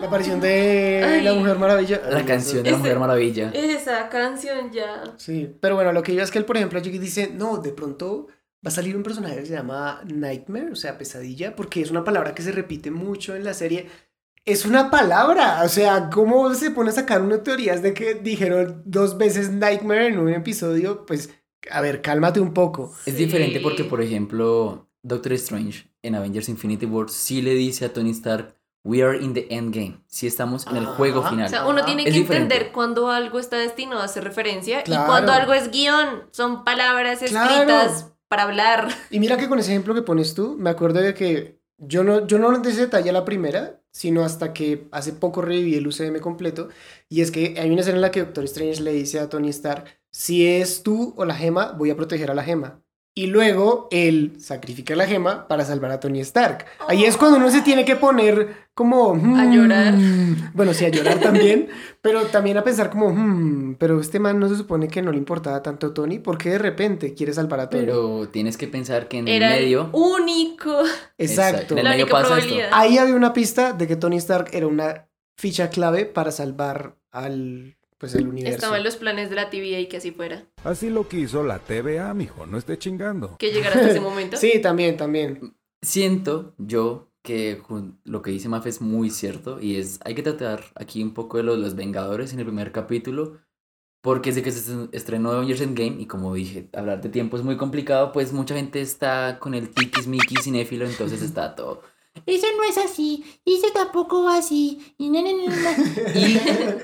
Speaker 4: La aparición de
Speaker 1: Ay.
Speaker 4: la Mujer Maravilla.
Speaker 9: la canción de la Mujer Maravilla.
Speaker 1: Esa canción ya.
Speaker 4: Sí, pero bueno, lo que yo es que él, por ejemplo, allí dice, no, de pronto va a salir un personaje que se llama Nightmare, o sea, pesadilla, porque es una palabra que se repite mucho en la serie. Es una palabra, o sea, ¿cómo se pone a sacar unas teorías de que dijeron dos veces Nightmare en un episodio? Pues, a ver, cálmate un poco.
Speaker 9: Es diferente porque, por ejemplo, Doctor Strange en Avengers Infinity War sí le dice a Tony Stark, we are in the endgame. Sí estamos en el juego final.
Speaker 1: O sea, uno tiene
Speaker 9: Es
Speaker 1: que
Speaker 9: diferente.
Speaker 1: entender cuando algo está destinado a hacer referencia
Speaker 4: Claro.
Speaker 1: y cuando algo es guion. Son palabras
Speaker 4: Claro.
Speaker 1: Para hablar.
Speaker 4: Y mira que con ese ejemplo que pones tú, me acuerdo de que yo no, yo no detalle a la primera, sino hasta que hace poco reviví el UCM completo. Y es que hay una escena en la que Doctor Strange le dice a Tony Stark, si es tú o la gema, voy a proteger a la gema. Y luego él sacrifica la gema para salvar a Tony Stark. Ahí es cuando uno se tiene que poner como...
Speaker 1: A llorar.
Speaker 4: "Hmm". Bueno, sí, a llorar también, pero también a pensar como, "Hmm, pero este man no se supone que no le importaba tanto a Tony, ¿por qué de repente quiere salvar a Tony?
Speaker 9: Pero tienes que pensar que en
Speaker 1: Era
Speaker 9: el medio...
Speaker 1: el único.
Speaker 4: Exacto.
Speaker 9: En el medio pasa esto.
Speaker 4: Ahí había una pista de que Tony Stark era una ficha clave para salvar al, pues, el universo.
Speaker 1: Estaban los planes de la TVA y que así fuera.
Speaker 10: Así lo quiso la TVA, mijo, no esté chingando.
Speaker 1: Que llegara hasta ese momento.
Speaker 4: Sí, también, también.
Speaker 9: Siento yo que lo que dice Maf es muy cierto y es, hay que tratar aquí un poco de los, los Vengadores en el primer capítulo, porque desde que se est- estrenó Avengers Endgame, y como dije, hablar de tiempo es muy complicado, pues mucha gente está con el tiquismiquis cinéfilo, entonces está todo.
Speaker 12: Eso no es así, y eso tampoco va así, y no.
Speaker 9: Y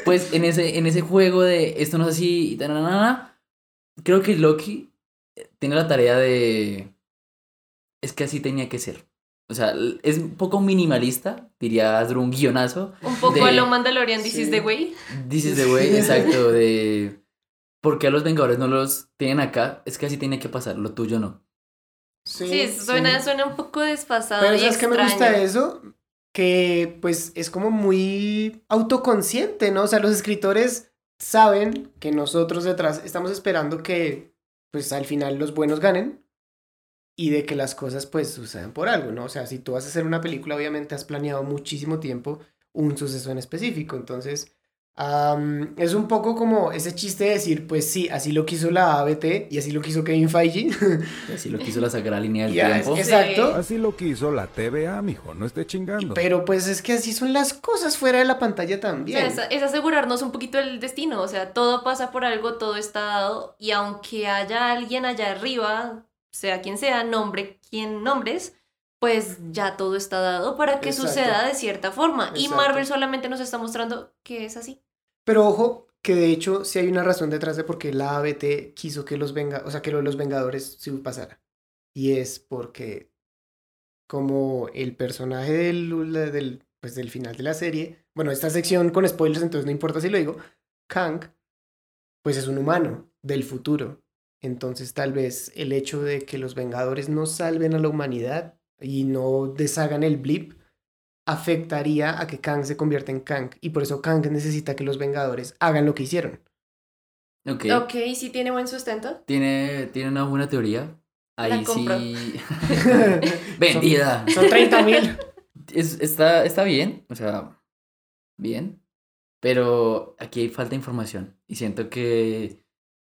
Speaker 9: pues en ese, en ese juego de esto no es así y na, na, na, creo que Loki eh, tiene la tarea de... Es que así tenía que ser. O sea, es un poco minimalista, diría un guionazo.
Speaker 1: Un poco
Speaker 9: de-
Speaker 1: a lo Mandalorian, this is
Speaker 4: Sí.
Speaker 1: the way.
Speaker 9: This is the way, exacto, de... ¿Por qué a los Vengadores no los tienen acá? Es que así tiene que pasar, lo tuyo no.
Speaker 1: Sí, suena,
Speaker 4: sí.
Speaker 1: suena un poco desfasado
Speaker 4: Pero
Speaker 1: y
Speaker 4: ¿sabes qué me gusta eso? Que pues es como muy autoconsciente, ¿no? O sea, los escritores saben que nosotros detrás estamos esperando que pues al final los buenos ganen y de que las cosas pues sucedan por algo, ¿no? O sea, si tú vas a hacer una película, obviamente has planeado muchísimo tiempo un suceso en específico, entonces am, es un poco como ese chiste de decir, pues sí, así lo quiso la ABT y así lo quiso Kevin Feige.
Speaker 9: Y así lo quiso la sagrada línea del tiempo.
Speaker 4: exacto.
Speaker 10: Así lo quiso la TVA, mijo, no esté chingando.
Speaker 4: Pero pues es que así son las cosas fuera de la pantalla
Speaker 1: O
Speaker 4: también.
Speaker 1: sea, es, es asegurarnos un poquito el destino, o sea, todo pasa por algo, todo está dado, y aunque haya alguien allá arriba, sea quien sea, nombre quien nombres, pues ya todo está dado para que
Speaker 4: Exacto.
Speaker 1: suceda de cierta forma. Y. Marvel solamente nos está mostrando que es así.
Speaker 4: Pero ojo, que de hecho sí hay una razón detrás de por qué la ABT quiso que los venga, o sea, que lo de los Vengadores sí pasara. Y es porque como el personaje del, del, pues, del final de la serie, bueno, esta sección con spoilers, entonces no importa si lo digo, Kang, pues es un humano del futuro. Entonces tal vez el hecho de que los Vengadores no salven a la humanidad y no deshagan el blip afectaría a que Kang se convierta en Kang. Y por eso Kang necesita que los Vengadores hagan lo que hicieron.
Speaker 9: Ok.
Speaker 1: Ok, sí tiene buen sustento.
Speaker 9: Tiene, tiene una buena teoría. Ahí sí. Vendida.
Speaker 4: Son 30 mil.
Speaker 9: Es- está, está bien, o sea, bien. Pero aquí hay falta de información. Y siento que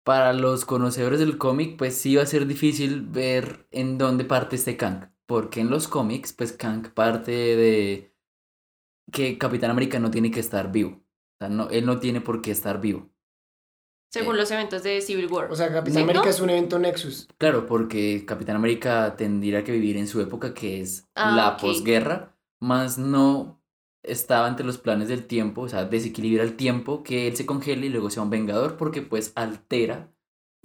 Speaker 9: para los conocedores del cómic, pues sí va a ser difícil ver en dónde parte este Kang. Porque en los cómics, pues Kang parte de que Capitán América no tiene que estar vivo. O sea, no, él no tiene por qué estar vivo.
Speaker 1: Según los eventos de Civil War.
Speaker 4: O sea, Capitán
Speaker 1: ¿Sí,
Speaker 4: América
Speaker 1: no?
Speaker 4: es un evento Nexus.
Speaker 9: Claro, porque Capitán América tendría que vivir en su época, que es
Speaker 1: Ah,
Speaker 9: la posguerra, más no estaba entre los planes del tiempo, o sea, desequilibra el tiempo, que él se congele y luego sea un vengador, porque pues altera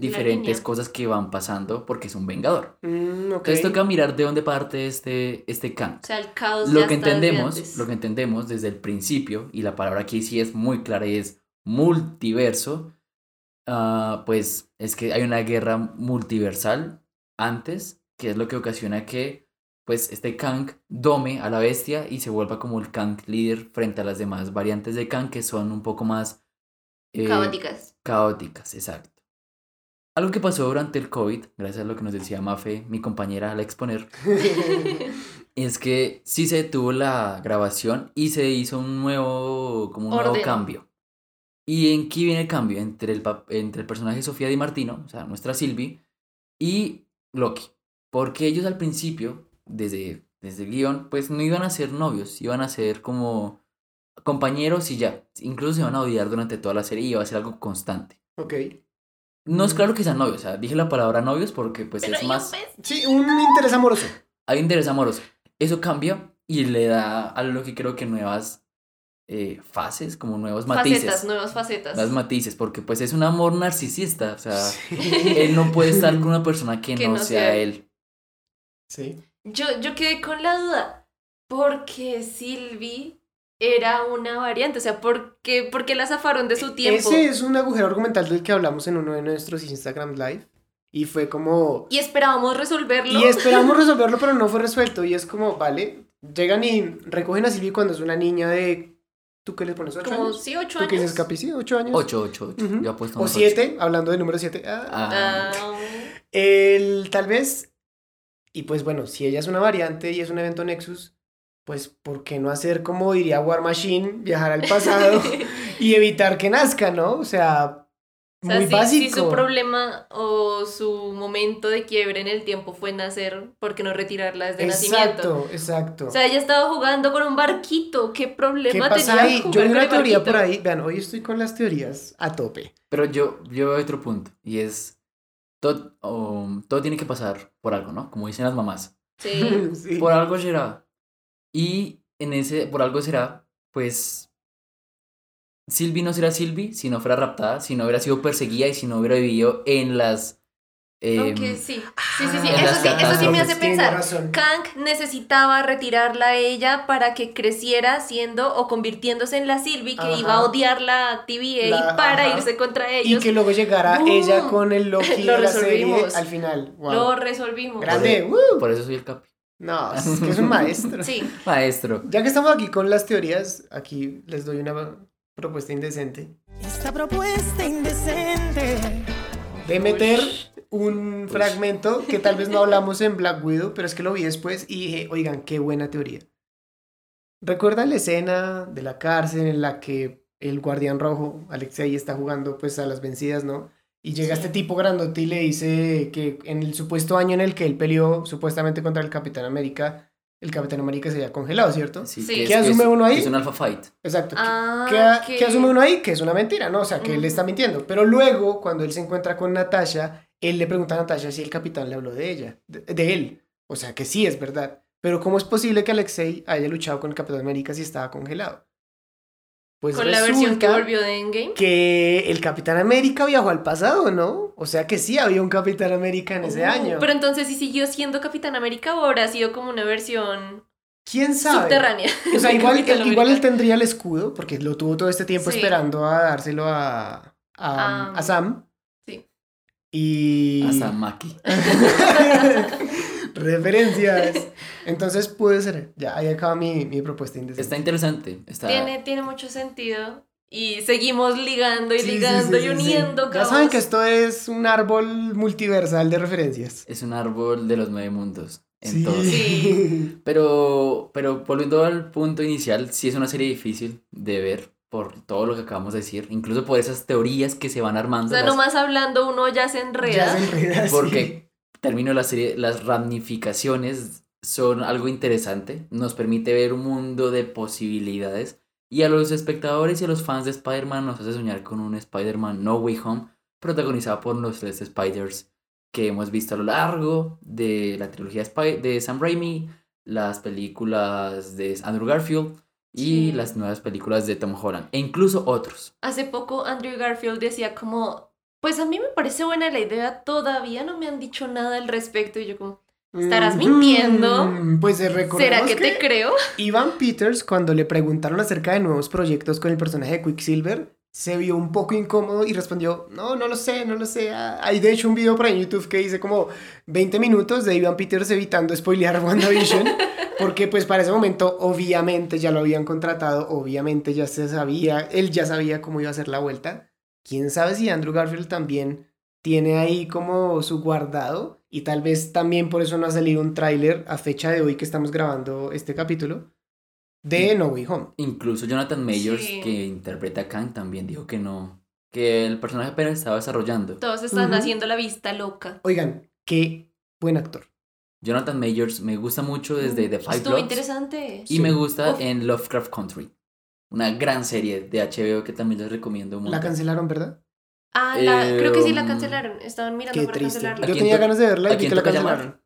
Speaker 9: diferentes cosas que van pasando porque es un vengador.
Speaker 4: Mm.
Speaker 9: Entonces toca mirar de dónde parte este, este Kang.
Speaker 1: O sea, el caos
Speaker 9: Lo
Speaker 1: ya
Speaker 9: que
Speaker 1: está
Speaker 9: entendemos, lo que entendemos desde el principio, y la palabra aquí sí es muy clara y es multiverso, ah, pues es que hay una guerra multiversal antes, que es lo que ocasiona que pues este Kang dome a la bestia y se vuelva como el Kang líder frente a las demás variantes de Kang que son un poco más eh,
Speaker 1: Caóticas.
Speaker 9: Caóticas, exacto. Algo que pasó durante el COVID, gracias a lo que nos decía Mafe, mi compañera al exponer, es que sí se detuvo la grabación y se hizo un nuevo, como un nuevo
Speaker 1: Orden.
Speaker 9: cambio. ¿Y en qué viene el cambio? Entre el, entre el personaje Sofía Di Martino, o sea, nuestra Sylvie, y Loki. Porque ellos al principio, desde, desde el guion, pues no iban a ser novios, iban a ser como compañeros y ya. Incluso se iban a odiar durante toda la serie y iba a ser algo constante.
Speaker 4: Ok.
Speaker 9: No es claro que sean novios, o sea, dije la palabra novios porque pues
Speaker 1: Pero
Speaker 9: es más...
Speaker 4: Sí, un interés amoroso.
Speaker 9: Hay interés amoroso. Eso cambia y le da a lo que creo que nuevas eh, fases, como nuevos matices.
Speaker 1: Facetas, nuevas facetas.
Speaker 9: Nuevos matices, porque pues es un amor narcisista, o sea, él no puede estar con una persona que,
Speaker 1: Que
Speaker 9: no,
Speaker 1: no
Speaker 9: sea
Speaker 1: sea
Speaker 9: él.
Speaker 4: Sí.
Speaker 1: Yo, yo quedé con la duda. Porque Sylvie era una variante. O sea, ¿por qué, por qué la zafaron de su tiempo?
Speaker 4: Ese es un agujero argumental del que hablamos en uno de nuestros Instagram Live. Y fue como...
Speaker 1: Y esperábamos resolverlo.
Speaker 4: Y esperamos resolverlo, pero no fue resuelto. Y es como, vale, llegan y recogen a Silvi cuando es una niña de... ¿Tú qué le pones? ¿Ocho
Speaker 1: Como,
Speaker 4: años?
Speaker 1: sí, ocho
Speaker 4: ¿Tú qué dices,
Speaker 1: años.
Speaker 4: Capi? Sí, ocho años.
Speaker 9: 8, 8, 8.
Speaker 4: Ujú.
Speaker 9: Yo apuesto
Speaker 4: O
Speaker 9: unos
Speaker 4: siete, hablando del número siete.
Speaker 9: ocho.
Speaker 4: Ah.
Speaker 9: Ah,
Speaker 1: Ah,
Speaker 4: El, tal vez, y pues bueno, si ella es una variante y es un evento Nexus, pues ¿por qué no hacer como diría War Machine, viajar al pasado y evitar que nazca, ¿no? O sea,
Speaker 1: o sea,
Speaker 4: muy
Speaker 1: si,
Speaker 4: básico.
Speaker 1: si su problema o su momento de quiebre en el tiempo fue nacer, ¿por qué no retirarla desde nacimiento?
Speaker 4: Exacto, exacto.
Speaker 1: O sea, ella estaba jugando con un barquito. ¿Qué
Speaker 4: ¿Qué
Speaker 1: problema
Speaker 4: pasa
Speaker 1: tenía
Speaker 4: ahí?
Speaker 1: jugar
Speaker 4: Yo vi una teoría
Speaker 1: barquito?
Speaker 4: por ahí. Vean, hoy estoy con las teorías a tope.
Speaker 9: Pero yo, yo veo otro punto y es, todo, um, todo tiene que pasar por algo, ¿no? Como dicen las mamás.
Speaker 1: Sí.
Speaker 4: Sí.
Speaker 9: Por algo será. Y en ese, por algo será, pues. Sylvie no será Sylvie si no fuera raptada, si no hubiera sido perseguida y si no hubiera vivido en las.
Speaker 1: Aunque sí. Sí, sí, sí. Eso sí, eso sí me hace pensar.
Speaker 4: razón.
Speaker 1: Kang necesitaba retirarla a ella para que creciera siendo o convirtiéndose en la Sylvie que
Speaker 4: Ajá.
Speaker 1: iba a odiar la TVA
Speaker 4: La-
Speaker 1: para
Speaker 4: ajá.
Speaker 1: irse contra
Speaker 4: Y
Speaker 1: ellos.
Speaker 4: que luego llegara ella con el Loki
Speaker 1: Lo
Speaker 4: de la serie
Speaker 1: resolvimos.
Speaker 4: al final. Wow.
Speaker 1: Lo resolvimos.
Speaker 4: Grande.
Speaker 9: por, por eso soy el capi.
Speaker 4: No, es que es un maestro.
Speaker 1: Sí.
Speaker 9: Maestro.
Speaker 4: Ya que estamos aquí con las teorías, aquí les doy una propuesta indecente.
Speaker 11: Esta propuesta indecente.
Speaker 4: De meter un fragmento que tal vez no hablamos en Black Widow, pero es que lo vi después y dije, oigan, qué buena teoría. ¿Recuerdan la escena de la cárcel en la que el guardián rojo, Alexei, está jugando pues a las vencidas, ¿no? Y llega este tipo grandote y le dice que en el supuesto año en el que él peleó supuestamente contra el Capitán América, el Capitán América se había congelado, ¿cierto?
Speaker 9: Sí,
Speaker 1: Sí.
Speaker 9: es-
Speaker 4: ¿Qué
Speaker 9: que es-
Speaker 4: asume uno ahí?
Speaker 9: que Es un alpha fight.
Speaker 4: Exacto.
Speaker 1: Ah,
Speaker 4: ¿Qué, a-
Speaker 1: ok.
Speaker 4: qué asume uno ahí? Que es una mentira, ¿no? O sea, que él
Speaker 1: Ujú.
Speaker 4: está mintiendo. Pero luego, cuando él se encuentra con Natasha, él le pregunta a Natasha si el capitán le habló de ella, de, de él. O sea, que sí es verdad. Pero ¿cómo es posible que Alexei haya luchado con el Capitán América si estaba congelado? Pues
Speaker 1: Con la versión que volvió de Endgame.
Speaker 4: que el Capitán América viajó al pasado, ¿no? O sea que sí había un Capitán América en ese
Speaker 1: Uh,
Speaker 4: año.
Speaker 1: Pero entonces, si siguió siendo Capitán América o habrá sido como una versión
Speaker 4: ¿Quién sabe?
Speaker 1: subterránea?
Speaker 4: O sea, igual, igual él tendría el escudo, porque lo tuvo todo este tiempo
Speaker 1: Sí.
Speaker 4: esperando a dárselo a, a,
Speaker 1: Ah,
Speaker 4: a Sam.
Speaker 1: sí.
Speaker 4: Y...
Speaker 9: Hasta Maki.
Speaker 4: Referencias. Entonces puede ser. Ya, ahí acaba mi, mi propuesta indecente.
Speaker 9: Está interesante. Está...
Speaker 1: Tiene, tiene mucho sentido. Y seguimos ligando y
Speaker 4: Sí,
Speaker 1: ligando
Speaker 4: sí,
Speaker 1: y
Speaker 4: sí, sí.
Speaker 1: uniendo
Speaker 4: Ya
Speaker 1: cabos.
Speaker 4: saben que esto es un árbol multiversal de referencias.
Speaker 9: Es un árbol de los nueve mundos. En
Speaker 4: Sí.
Speaker 9: Pero, pero volviendo al punto inicial, sí es una serie difícil de ver por todo lo que acabamos de decir, incluso por esas teorías que se van
Speaker 1: O
Speaker 9: armando.
Speaker 1: sea,
Speaker 9: las-
Speaker 1: nomás hablando uno ya se enreda.
Speaker 4: Ya se enreda, sí.
Speaker 9: porque termino la serie, las ramificaciones son algo interesante, nos permite ver un mundo de posibilidades y a los espectadores y a los fans de Spider-Man nos hace soñar con un Spider-Man No Way Home protagonizado por los tres Spiders que hemos visto a lo largo de la trilogía de Sam Raimi, las películas de Andrew Garfield y
Speaker 1: Sí.
Speaker 9: las nuevas películas de Tom Holland e incluso otros.
Speaker 1: Hace poco Andrew Garfield decía como, pues a mí me parece buena la idea, todavía no me han dicho nada al respecto. Y yo como, ¿estarás mintiendo?
Speaker 4: Mm, Pues eh,
Speaker 1: ¿Será que, te creo?
Speaker 4: Ivan Peters, cuando le preguntaron acerca de nuevos proyectos con el personaje de Quicksilver, se vio un poco incómodo y respondió, no, no lo sé, no lo sé. Ah, Hay de hecho un video por ahí en YouTube que dice como 20 minutos de Ivan Peters evitando spoilear WandaVision, porque pues para ese momento obviamente ya lo habían contratado, obviamente ya se sabía, él ya sabía cómo iba a ser la vuelta. Quién sabe si Andrew Garfield también tiene ahí como su guardado y tal vez también por eso no ha salido un tráiler a fecha de hoy que estamos grabando este capítulo de No Way Home.
Speaker 9: Incluso Jonathan Mayors,
Speaker 1: Sí.
Speaker 9: que interpreta a Kang, también dijo que no, que el personaje apenas estaba desarrollando.
Speaker 1: Todos están haciendo la vista loca.
Speaker 4: Oigan, qué buen actor.
Speaker 9: Jonathan Mayors me gusta mucho desde The Five
Speaker 1: Estuvo interesante.
Speaker 9: y me gusta
Speaker 1: Uf.
Speaker 9: en Lovecraft Country, una gran serie de HBO que también les recomiendo un
Speaker 4: La cancelaron, ¿verdad?
Speaker 1: Ah, la-
Speaker 9: Eh,
Speaker 1: creo que sí la
Speaker 9: um,
Speaker 1: cancelaron. Estaban mirando
Speaker 4: Qué
Speaker 1: para
Speaker 4: triste.
Speaker 1: cancelarla.
Speaker 9: ¿A
Speaker 4: Yo tenía ganas de verla
Speaker 9: a
Speaker 4: y vi que la cancelaron.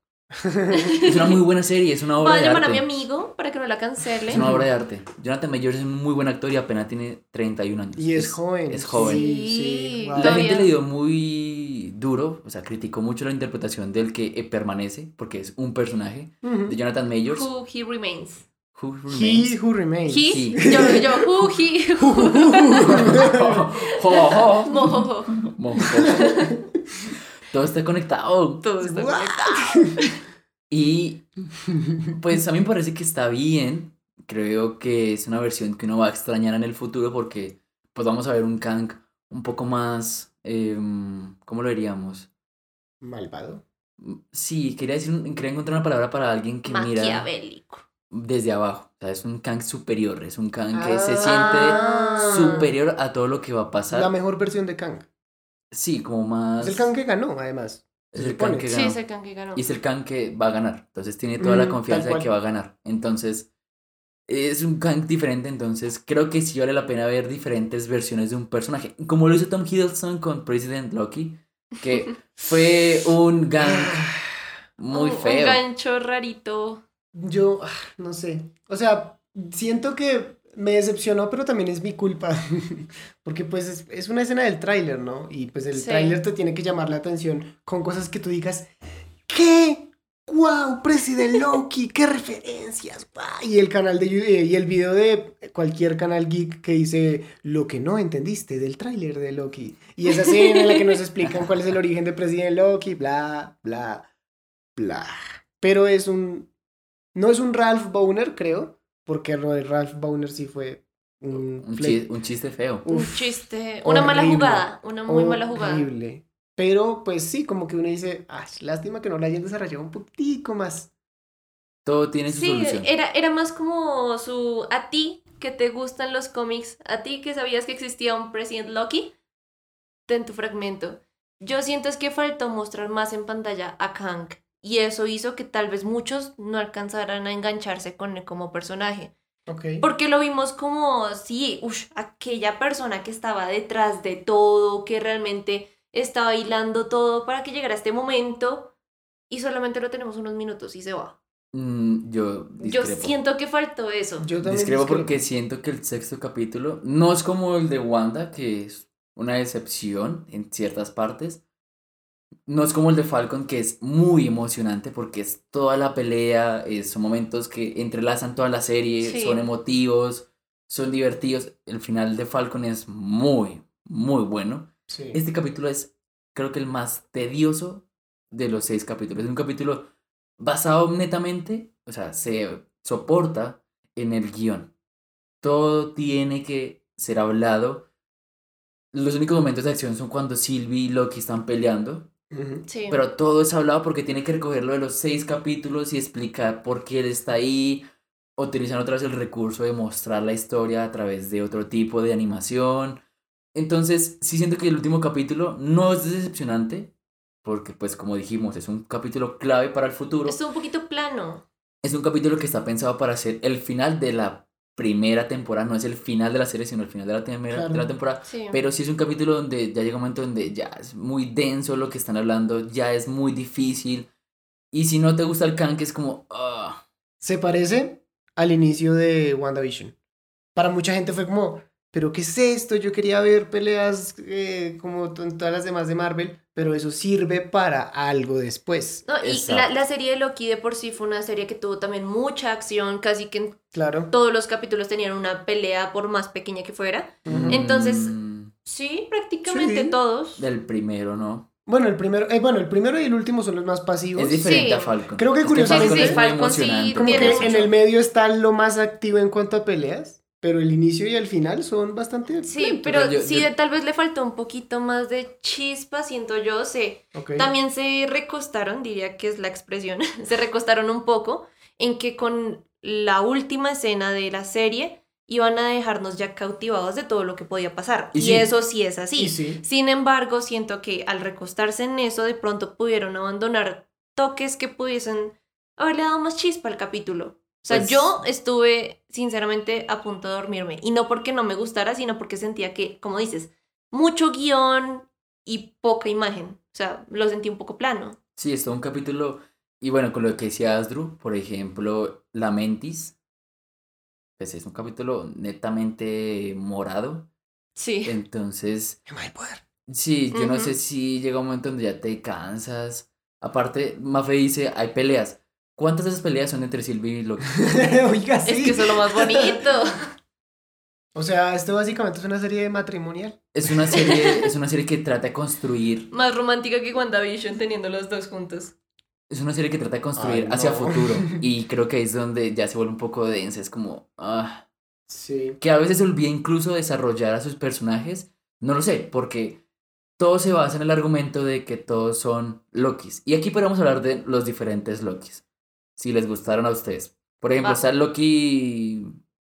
Speaker 9: Es una muy buena serie, es una
Speaker 1: Voy
Speaker 9: obra
Speaker 1: a
Speaker 9: de
Speaker 1: llamar a
Speaker 9: arte.
Speaker 1: mi amigo para que no la cancele.
Speaker 9: Es una obra de arte. Jonathan Mayors es un muy buen actor y apenas tiene 31 años.
Speaker 4: Y es joven.
Speaker 9: Es joven.
Speaker 4: Sí,
Speaker 1: Sí,
Speaker 4: wow.
Speaker 9: La gente le dio muy duro, o sea, criticó mucho la interpretación del que eh, permanece, porque es un personaje de Jonathan Mayors.
Speaker 1: Who he remains.
Speaker 9: Who
Speaker 4: He. Who Remains.
Speaker 1: He,
Speaker 9: Sí.
Speaker 1: yo, yo, who, he. Mo-
Speaker 9: Todo está conectado.
Speaker 1: Todo está conectado.
Speaker 9: Y pues a mí me parece que está bien. Creo que es una versión que uno va a extrañar en el futuro porque pues vamos a ver un Kang un poco más, em, ¿cómo lo diríamos?
Speaker 4: Malvado.
Speaker 9: Sí, quería decir, quería encontrar una palabra para alguien que mira
Speaker 1: Maquiavélico.
Speaker 9: Desde abajo. O sea, es un Kang superior, es un Kang que
Speaker 4: Ah.
Speaker 9: se siente superior a todo lo que va a pasar.
Speaker 4: La mejor versión de Kang.
Speaker 9: Sí, como más...
Speaker 4: Es el Kang que ganó, además.
Speaker 9: Es el Kang que
Speaker 1: Sí,
Speaker 9: ganó.
Speaker 1: ese Kang que ganó.
Speaker 9: Y es el Kang que va a ganar. Entonces tiene toda la
Speaker 4: Mm,
Speaker 9: confianza de que va a ganar. Entonces es un Kang diferente. Entonces creo que sí vale la pena ver diferentes versiones de un personaje. Como lo hizo Tom Hiddleston con President Loki. Que fue un gang muy
Speaker 1: Un- Un
Speaker 9: feo.
Speaker 1: gancho rarito.
Speaker 4: Yo, ah, no sé. O sea, siento que me decepcionó, pero también es mi culpa. Porque pues es, es una escena del tráiler, ¿no? Y pues el
Speaker 1: Sí.
Speaker 4: tráiler te tiene que llamar la atención con cosas que tú digas, ¿qué? ¡Wow! President Loki, qué referencias. Y el canal de eh, y el video de cualquier canal geek que dice lo que no entendiste del tráiler de Loki. Y esa escena en la que nos explican cuál es el origen de President Loki, bla, bla, bla. Pero es un no es un Ralph Boner, creo, porque lo de Ralph Boner sí fue un,
Speaker 9: Un,
Speaker 4: fle-
Speaker 9: chi- un chiste feo.
Speaker 1: Un chiste. Una mala jugada. Una muy mala jugada.
Speaker 4: horrible. Pero pues sí, como que uno dice, ah, lástima que no la hayan desarrollado un poquitico más.
Speaker 9: Todo tiene su
Speaker 1: Sí,
Speaker 9: solución.
Speaker 1: era, era más como su. A ti que te gustan los cómics, a ti que sabías que existía un President Loki, ten tu fragmento. Yo siento es que faltó mostrar más en pantalla a Kang. Y eso hizo que tal vez muchos no alcanzaran a engancharse con él como personaje. Porque lo vimos como, sí, ush, aquella persona que estaba detrás de todo, que realmente estaba hilando todo para que llegara este momento y solamente lo tenemos unos minutos y se va.
Speaker 9: Mm, yo
Speaker 1: Yo siento que faltó eso.
Speaker 4: Yo también
Speaker 9: Discrepo
Speaker 4: discrepo.
Speaker 9: porque siento que el sexto capítulo no es como el de Wanda, que es una decepción en ciertas partes. No es como el de Falcon, que es muy emocionante porque es toda la pelea, son momentos que entrelazan toda la serie,
Speaker 1: Sí.
Speaker 9: son emotivos, son divertidos. El final de Falcon es muy, muy bueno.
Speaker 4: Sí.
Speaker 9: Este capítulo es, creo que el más tedioso de los seis capítulos. Es un capítulo basado netamente, o sea, se soporta en el guion. Todo tiene que ser hablado. Los únicos momentos de acción son cuando Sylvie y Loki están peleando.
Speaker 1: Sí.
Speaker 9: Pero todo es hablado porque tiene que recogerlo de los seis capítulos y explicar por qué él está ahí. Utilizan otra vez el recurso de mostrar la historia a través de otro tipo de animación. Entonces, sí siento que el último capítulo no es decepcionante. Porque, pues, como dijimos, es un capítulo clave para el futuro.
Speaker 1: Es un poquito plano.
Speaker 9: Es un capítulo que está pensado para ser el final de la primera temporada. No es el final de la serie, sino el final de la, primera-
Speaker 4: Claro.
Speaker 9: de la temporada.
Speaker 1: Sí.
Speaker 9: Pero sí es un capítulo donde ya llega un momento donde ya es muy denso lo que están hablando, ya es muy difícil. Y si no te gusta el can, que es como... ah,
Speaker 4: Se parece al inicio de WandaVision. Para mucha gente fue como, ¿pero qué es esto? Yo quería ver peleas eh, como en todas las demás de Marvel, pero eso sirve para algo después.
Speaker 1: No, y la, la serie de Loki de por sí fue una serie que tuvo también mucha acción, casi que en
Speaker 4: Claro.
Speaker 1: todos los capítulos tenían una pelea por más pequeña que fuera. Entonces,
Speaker 9: mm,
Speaker 1: sí, prácticamente
Speaker 4: Sí.
Speaker 1: todos.
Speaker 9: del primero, ¿no?
Speaker 4: Bueno, el primero, eh, bueno, el primero y el último son los más pasivos.
Speaker 9: Es diferente
Speaker 1: Sí.
Speaker 9: a Falcon.
Speaker 4: Creo que
Speaker 9: Es
Speaker 4: curiosamente-
Speaker 9: Falcon
Speaker 1: Sí,
Speaker 9: es
Speaker 1: Falcon.
Speaker 4: Como que en el medio está lo más activo en cuanto a peleas, pero el inicio y el final son bastante...
Speaker 1: Sí,
Speaker 4: lentos.
Speaker 1: pero
Speaker 9: Pero yo-
Speaker 1: sí,
Speaker 9: yo-
Speaker 1: de- tal vez le faltó un poquito más de chispa, siento yo. Se,
Speaker 4: Ok.
Speaker 1: También se recostaron, diría que es la expresión, se recostaron un poco en que con la última escena de la serie iban a dejarnos ya cautivados de todo lo que podía pasar.
Speaker 9: Y
Speaker 1: Y,
Speaker 9: sí.
Speaker 1: eso sí es así.
Speaker 4: Sí.
Speaker 1: Sin embargo, siento que al recostarse en eso, de pronto pudieron abandonar toques que pudiesen haberle dado más chispa al capítulo. O sea,
Speaker 9: Pues-
Speaker 1: yo estuve sinceramente a punto de dormirme. Y no porque no me gustara, sino porque sentía que, como dices, mucho guion y poca imagen. O sea, lo sentí un poco plano.
Speaker 9: Sí, es todo un capítulo. Y bueno, con lo que decía Asdru, por ejemplo, La Mentis. Pues es un capítulo netamente morado.
Speaker 1: Sí.
Speaker 9: Entonces,
Speaker 4: el poder.
Speaker 9: sí, yo no
Speaker 1: Ujú.
Speaker 9: sé si llega un momento donde ya te cansas. Aparte, Mafe dice, hay peleas. ¿Cuántas de esas peleas son entre Sylvie y Loki?
Speaker 4: Oiga, sí.
Speaker 1: Es que eso es lo más bonito.
Speaker 4: O sea, esto básicamente es una serie matrimonial.
Speaker 9: Es una serie, es una serie que trata de construir,
Speaker 1: más romántica que WandaVision teniendo los dos juntos.
Speaker 9: es una serie que trata de construir
Speaker 4: Ay,
Speaker 9: hacia futuro. Y creo que ahí es donde ya se vuelve un poco densa. Es como, ah,
Speaker 4: Sí.
Speaker 9: que a veces se olvida incluso desarrollar a sus personajes. No lo sé, porque todo se basa en el argumento de que todos son Lokis. Y aquí podemos hablar de los diferentes Lokis. Si les gustaron a ustedes. Por ejemplo,
Speaker 1: Va.
Speaker 9: está el Loki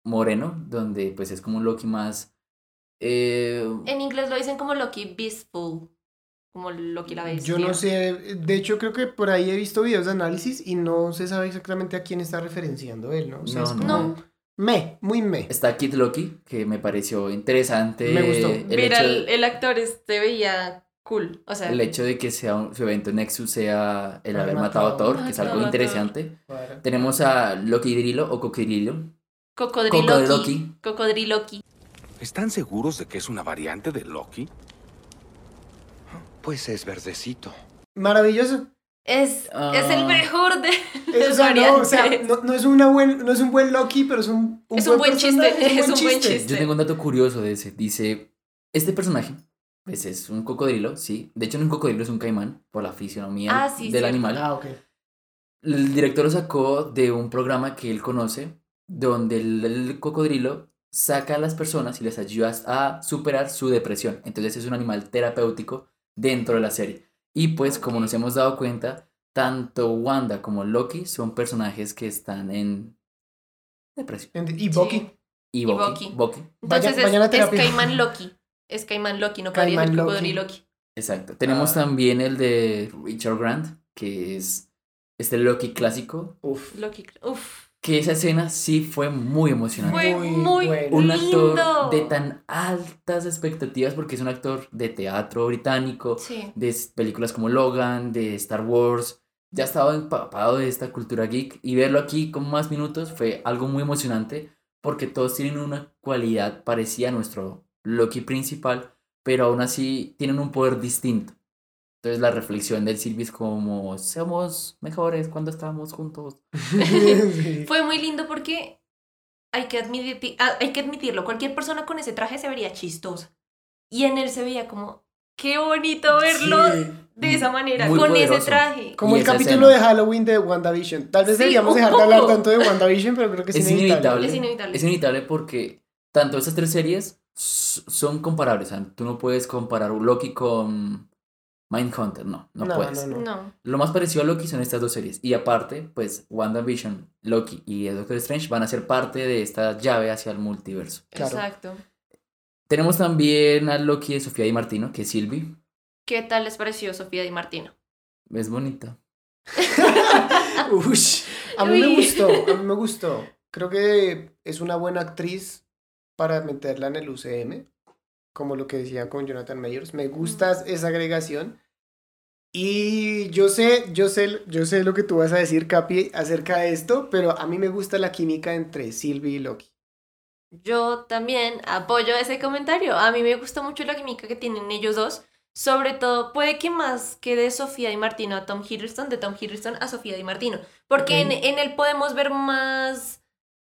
Speaker 9: moreno, donde pues es como un Loki más... eh,
Speaker 1: En inglés lo dicen como Loki Beastful. Como Loki la bestia.
Speaker 4: Yo no sé, de hecho creo que por ahí he visto videos de análisis y no se sabe exactamente a quién está referenciando él, ¿no? O sea,
Speaker 9: No,
Speaker 4: es
Speaker 9: no.
Speaker 4: como
Speaker 1: No.
Speaker 4: me, muy me.
Speaker 9: Está Kid Loki, que me pareció interesante.
Speaker 4: Me gustó.
Speaker 9: El
Speaker 1: Mira,
Speaker 9: hecho,
Speaker 1: el, el actor se veía cool. O sea,
Speaker 9: el hecho de que sea un- su evento Nexus sea el
Speaker 4: Haber
Speaker 9: matado a. Thor, que es algo interesante. Tenemos a Loki Drilo o Cocodrilo.
Speaker 1: Cocodriloki.
Speaker 9: Cocodriloki.
Speaker 1: Cocodriloki.
Speaker 10: ¿Están seguros de que es una variante de Loki?
Speaker 13: Pues es verdecito.
Speaker 4: Maravilloso.
Speaker 1: Es, es el
Speaker 9: Ah.
Speaker 1: mejor de los
Speaker 4: o sea, no, o sea,
Speaker 1: variantes.
Speaker 4: no, no es una buen, no es un buen Loki, pero es un,
Speaker 1: Es un buen chiste, es un buen chiste.
Speaker 9: Yo tengo un dato curioso de ese. Dice, este personaje, pues es un cocodrilo, sí. De hecho, no es un cocodrilo, es un caimán, por la fisionomía
Speaker 1: Ah, sí,
Speaker 9: del
Speaker 1: cierto.
Speaker 9: animal.
Speaker 4: Ah, ok.
Speaker 9: El director lo sacó de un programa que él conoce, donde el, el cocodrilo saca a las personas y les ayuda a superar su depresión. Entonces es un animal terapéutico dentro de la serie. Y pues como nos hemos dado cuenta, tanto Wanda como Loki son personajes que están en depresión.
Speaker 4: Y Bucky.
Speaker 1: Sí.
Speaker 9: Y
Speaker 1: Y
Speaker 9: Bucky.
Speaker 1: Bucky.
Speaker 9: Bucky.
Speaker 1: Entonces
Speaker 4: Vaya-
Speaker 1: es, es. Caimán Loki. Es Caimán Loki, no podría ser
Speaker 4: Loki.
Speaker 1: Cocodriloki.
Speaker 9: Exacto. Tenemos
Speaker 4: Ah.
Speaker 9: también el de Richard Grant, que es este Loki clásico.
Speaker 4: Uf.
Speaker 1: Loki. Uf.
Speaker 9: Que esa escena sí fue muy emocionante.
Speaker 1: Fue
Speaker 4: Muy
Speaker 1: muy,
Speaker 4: bueno.
Speaker 9: un
Speaker 1: lindo.
Speaker 9: actor de tan altas expectativas porque es un actor de teatro británico,
Speaker 1: Sí.
Speaker 9: de películas como Logan, de Star Wars, ya estaba empapado de esta cultura geek y verlo aquí con más minutos fue algo muy emocionante porque todos tienen una cualidad parecida a nuestro Loki principal, pero aún así tienen un poder distinto. Entonces la reflexión del Sylvie es como, somos mejores cuando estamos juntos.
Speaker 1: Fue muy lindo porque hay que, admitir, ah, hay que admitirlo, cualquier persona con ese traje se vería chistosa. Y en él se veía como, qué bonito verlo
Speaker 4: Sí.
Speaker 1: de esa manera,
Speaker 9: Muy
Speaker 1: con
Speaker 9: poderoso.
Speaker 1: ese traje.
Speaker 4: Como
Speaker 9: Y
Speaker 4: el capítulo
Speaker 9: escena.
Speaker 4: de Halloween de WandaVision. Tal vez
Speaker 1: Sí,
Speaker 4: deberíamos dejar de hablar tanto de WandaVision, pero creo que es,
Speaker 9: Es
Speaker 4: inevitable.
Speaker 9: inevitable.
Speaker 1: Es inevitable.
Speaker 9: Es inevitable porque tanto estas tres series son comparables. O sea, tú no puedes comparar Loki con Mindhunter, no, no,
Speaker 4: No,
Speaker 9: puedes.
Speaker 4: no, no.
Speaker 1: No.
Speaker 9: Lo más parecido a Loki son estas dos series. Y aparte, pues WandaVision, Loki y el Doctor Strange van a ser parte de esta llave hacia el multiverso.
Speaker 4: Claro.
Speaker 1: Exacto.
Speaker 9: Tenemos también a Loki de Sofía Di Martino, que es Sylvie.
Speaker 1: ¿Qué tal les pareció Sofía Di Martino?
Speaker 9: Es bonita.
Speaker 4: Ush, a mí me gustó, a mí me gustó. Creo que es una buena actriz para meterla en el UCM, como lo que decía con Jonathan Mayers. Me gusta esa agregación. Y yo sé, yo sé, yo sé lo que tú vas a decir, Capi, acerca de esto, pero a mí me gusta la química entre Sylvie y Loki.
Speaker 1: Yo también apoyo ese comentario. A mí me gusta mucho la química que tienen ellos dos. Sobre todo, puede que más que de Sofía Di Martino a Tom Hiddleston, de Tom Hiddleston a Sofía Di Martino. Porque en, en él podemos ver más,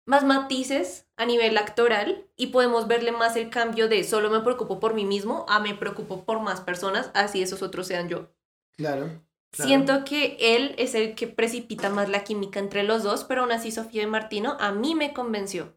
Speaker 1: más matices a nivel actoral y podemos verle más el cambio de solo me preocupo por mí mismo a me preocupo por más personas, así esos otros sean yo.
Speaker 4: Claro. claro.
Speaker 1: Siento que él es el que precipita más la química entre los dos, pero aún así Sofía Di Martino a mí me convenció.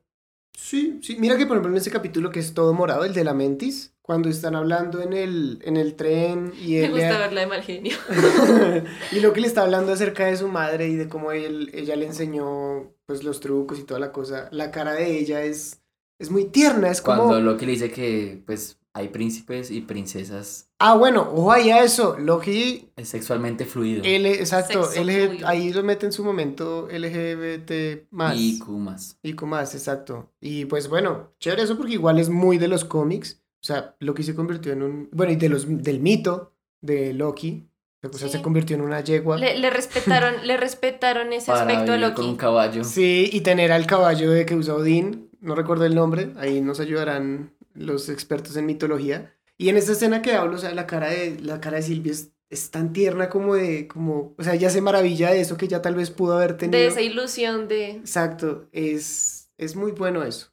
Speaker 4: Sí, sí. Mira que por ejemplo en ese capítulo que es todo morado, el de la Mentis, cuando están hablando en el, en el tren y
Speaker 1: Me
Speaker 4: él le-
Speaker 1: gusta verla de mal genio.
Speaker 4: y lo que le está hablando acerca de su madre y de cómo él, ella le enseñó pues los trucos y toda la cosa, la cara de ella es, es muy tierna, es como...
Speaker 9: Cuando Loki le dice que pues hay príncipes y princesas,
Speaker 4: Ah, bueno, ojo ahí a eso, Loki,
Speaker 9: es sexualmente fluido.
Speaker 4: L, exacto,
Speaker 1: Sexo
Speaker 4: LG
Speaker 1: fluido.
Speaker 4: ahí lo mete en su momento LGBT más.
Speaker 9: Y Kumas.
Speaker 4: Y con más, exacto. Y pues bueno, chévere eso porque igual es muy de los cómics. O sea, Loki se convirtió en un... Bueno, y de los, del mito de Loki. O sea,
Speaker 1: Sí.
Speaker 4: se convirtió en una yegua.
Speaker 1: Le, le respetaron, le respetaron ese
Speaker 9: Para
Speaker 1: aspecto a
Speaker 9: vivir con un
Speaker 1: Loki.
Speaker 9: caballo.
Speaker 4: Sí, y tener al caballo de que usa Odín, no recuerdo el nombre, ahí nos ayudarán los expertos en mitología. Y en esta escena que hablo, o sea, la cara de, la cara de Silvia es, es tan tierna como de, como, o sea, ella se maravilla de eso que ya tal vez pudo haber tenido.
Speaker 1: De esa ilusión de...
Speaker 4: Exacto, es, es muy bueno eso.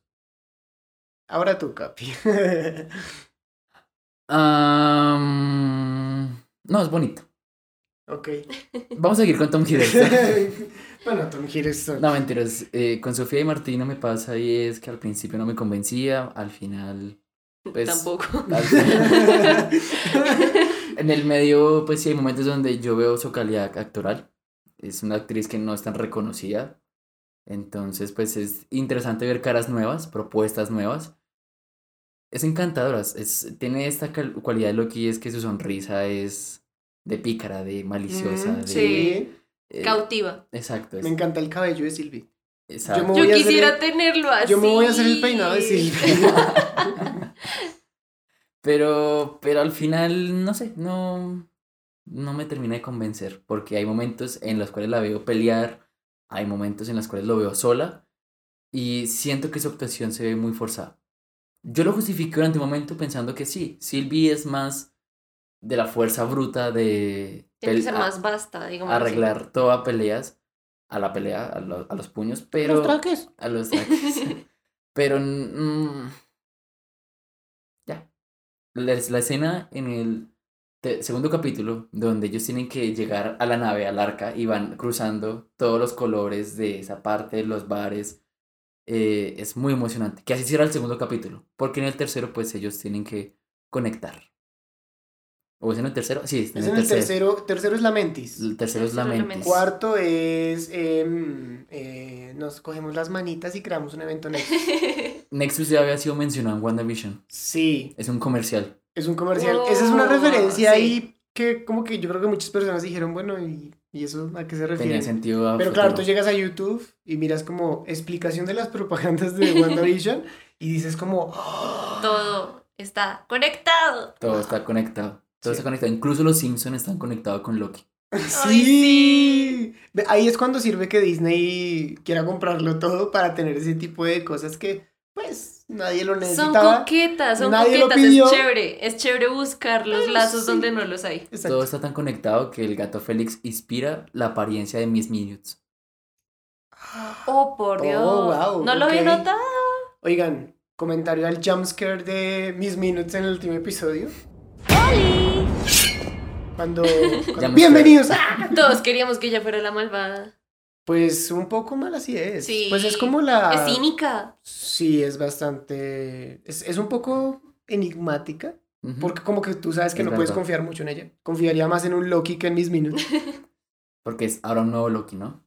Speaker 4: Ahora tú, Capi.
Speaker 9: No, es bonito.
Speaker 4: Ok.
Speaker 9: Vamos a seguir con Tom Hiddleston.
Speaker 4: bueno, Tom Hiddleston.
Speaker 9: No, mentiras. eh, con Sofía y Martino me pasa y es que al principio no me convencía, al final... Pues,
Speaker 1: Tampoco.
Speaker 9: al final- en el medio, pues sí hay momentos donde yo veo su calidad actoral. Es una actriz que no es tan reconocida. Entonces, pues es interesante ver caras nuevas, propuestas nuevas. Es encantadora. Es, tiene esta cualidad de Loki, es que su sonrisa es de pícara, de maliciosa.
Speaker 4: Mm,
Speaker 9: de,
Speaker 4: sí,
Speaker 9: eh,
Speaker 1: Cautiva.
Speaker 9: Exacto. es-
Speaker 4: me encanta el cabello de Silvi.
Speaker 9: exacto.
Speaker 1: Yo quisiera
Speaker 4: el-
Speaker 1: tenerlo así.
Speaker 4: Yo me voy a hacer el peinado de Silvi.
Speaker 9: Pero, pero al final, no sé, no, no me termina de convencer, porque hay momentos en los cuales la veo pelear, hay momentos en los cuales lo veo sola, y siento que su actuación se ve muy forzada. Yo lo justifiqué durante un momento pensando que sí, Sylvie es más de la fuerza bruta de
Speaker 1: Tiene que
Speaker 9: pel-
Speaker 1: ser
Speaker 9: a-
Speaker 1: más basta, digamos. así.
Speaker 9: arreglar toda peleas, a la pelea, a, lo- a los puños, pero...
Speaker 4: Los traques.
Speaker 9: A los traques. Pero. mm, ya. La, la escena en el te- segundo capítulo, donde ellos tienen que llegar a la nave, al arca, y van cruzando todos los colores de esa parte, los bares. eh, es muy emocionante. Que así cierra el segundo capítulo. Porque en el tercero, pues ellos tienen que conectar. ¿O es en el tercero? Sí, es en
Speaker 4: Es
Speaker 9: el
Speaker 4: en el
Speaker 9: tercero.
Speaker 4: tercero, tercero es la mentis.
Speaker 9: El tercero es la
Speaker 1: Tercero es la
Speaker 9: mente.
Speaker 1: Mentis.
Speaker 4: Cuarto es em, eh, nos cogemos las manitas y creamos un evento Nexus.
Speaker 9: Nexus ya había sido mencionado en WandaVision.
Speaker 4: Sí,
Speaker 9: Es un comercial.
Speaker 4: es un comercial.
Speaker 1: Oh,
Speaker 4: Esa es una referencia
Speaker 1: sí.
Speaker 4: ahí que como que yo creo que muchas personas dijeron, bueno, ¿y, y eso a qué se
Speaker 9: Tenía
Speaker 4: refiere?
Speaker 9: sentido. a
Speaker 4: Pero claro, tú llegas a YouTube y miras como explicación de las propagandas de WandaVision y dices como, "Oh".
Speaker 1: Todo está conectado.
Speaker 9: Todo está conectado. Todo
Speaker 4: Sí.
Speaker 9: está conectado. Incluso los Simpsons están conectados con Loki.
Speaker 4: Sí. Ahí es cuando sirve que Disney quiera comprarlo todo para tener ese tipo de cosas que, pues, nadie lo
Speaker 1: Son
Speaker 4: necesitaba.
Speaker 1: coquetas, son
Speaker 4: Nadie lo
Speaker 1: coquetas,
Speaker 4: pidió.
Speaker 1: es chévere. Es chévere buscar los
Speaker 4: Pero
Speaker 1: lazos
Speaker 4: sí.
Speaker 1: donde no los hay.
Speaker 4: Exacto.
Speaker 9: Todo está tan conectado que el gato Félix inspira la apariencia de Miss Minutes.
Speaker 1: Oh, por
Speaker 4: Oh,
Speaker 1: Dios.
Speaker 4: wow,
Speaker 1: no lo había notado.
Speaker 4: Oigan, comentario al jumpscare de Miss Minutes en el último episodio. Cuando. ¡Bienvenidos! ¡Ah!
Speaker 1: Todos queríamos que ella fuera la malvada.
Speaker 4: Pues un poco mal así es.
Speaker 1: Sí.
Speaker 4: Pues es como la.
Speaker 1: Es cínica.
Speaker 4: Sí, es bastante. Es, es un poco enigmática. Porque como que tú sabes que
Speaker 9: Es
Speaker 4: no puedes
Speaker 9: verdad.
Speaker 4: confiar mucho en ella. Confiaría más en un Loki que en Miss Minutes.
Speaker 9: Porque es ahora un nuevo Loki, ¿no?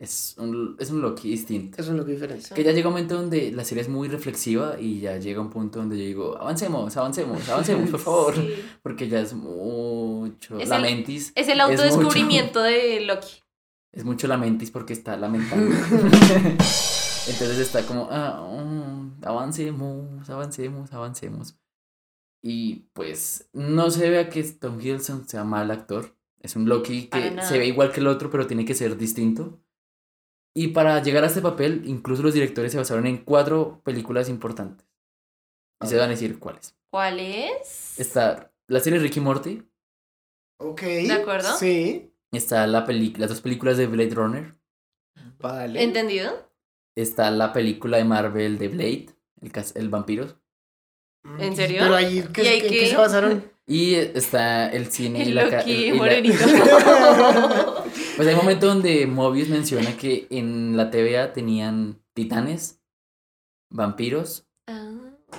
Speaker 9: Es un, es un Loki distinto.
Speaker 4: Es un Loki diferente.
Speaker 9: Que ya llega un momento donde la serie es muy reflexiva y ya llega un punto donde yo digo, avancemos, avancemos, avancemos, por favor.
Speaker 1: Sí.
Speaker 9: Porque ya es mucho.
Speaker 1: Es
Speaker 9: la
Speaker 1: el-
Speaker 9: mentis.
Speaker 1: Es el
Speaker 9: mucho-
Speaker 1: autodescubrimiento de Loki.
Speaker 9: Es mucho la mentis porque está lamentando. Entonces está como, ah, mm, avancemos, avancemos, avancemos. Y pues no se vea que Tom Hiddleston sea mal actor. Es un Loki que se ve igual que el otro, pero tiene que ser distinto. Y para llegar a este papel, incluso los directores se basaron en cuatro películas importantes. Y se van a decir cuáles.
Speaker 1: ¿Cuál es?
Speaker 9: Está la serie Ricky Morty,
Speaker 4: Ok.
Speaker 1: ¿De acuerdo?
Speaker 4: Sí.
Speaker 9: está la peli las dos películas de Blade Runner,
Speaker 4: Vale.
Speaker 1: ¿Entendido?
Speaker 9: está la película de Marvel de Blade, el, cas- el vampiro,
Speaker 1: ¿En serio?
Speaker 4: Pero ahí, ¿qué,
Speaker 1: ¿Y ahí
Speaker 4: qué-
Speaker 1: qué?
Speaker 4: qué se basaron?
Speaker 9: y está el cine y
Speaker 1: El
Speaker 9: la,
Speaker 1: Loki
Speaker 9: y la-
Speaker 1: morenito.
Speaker 9: Pues hay un momento donde Mobius menciona que en la TVA tenían titanes, vampiros
Speaker 1: Ah.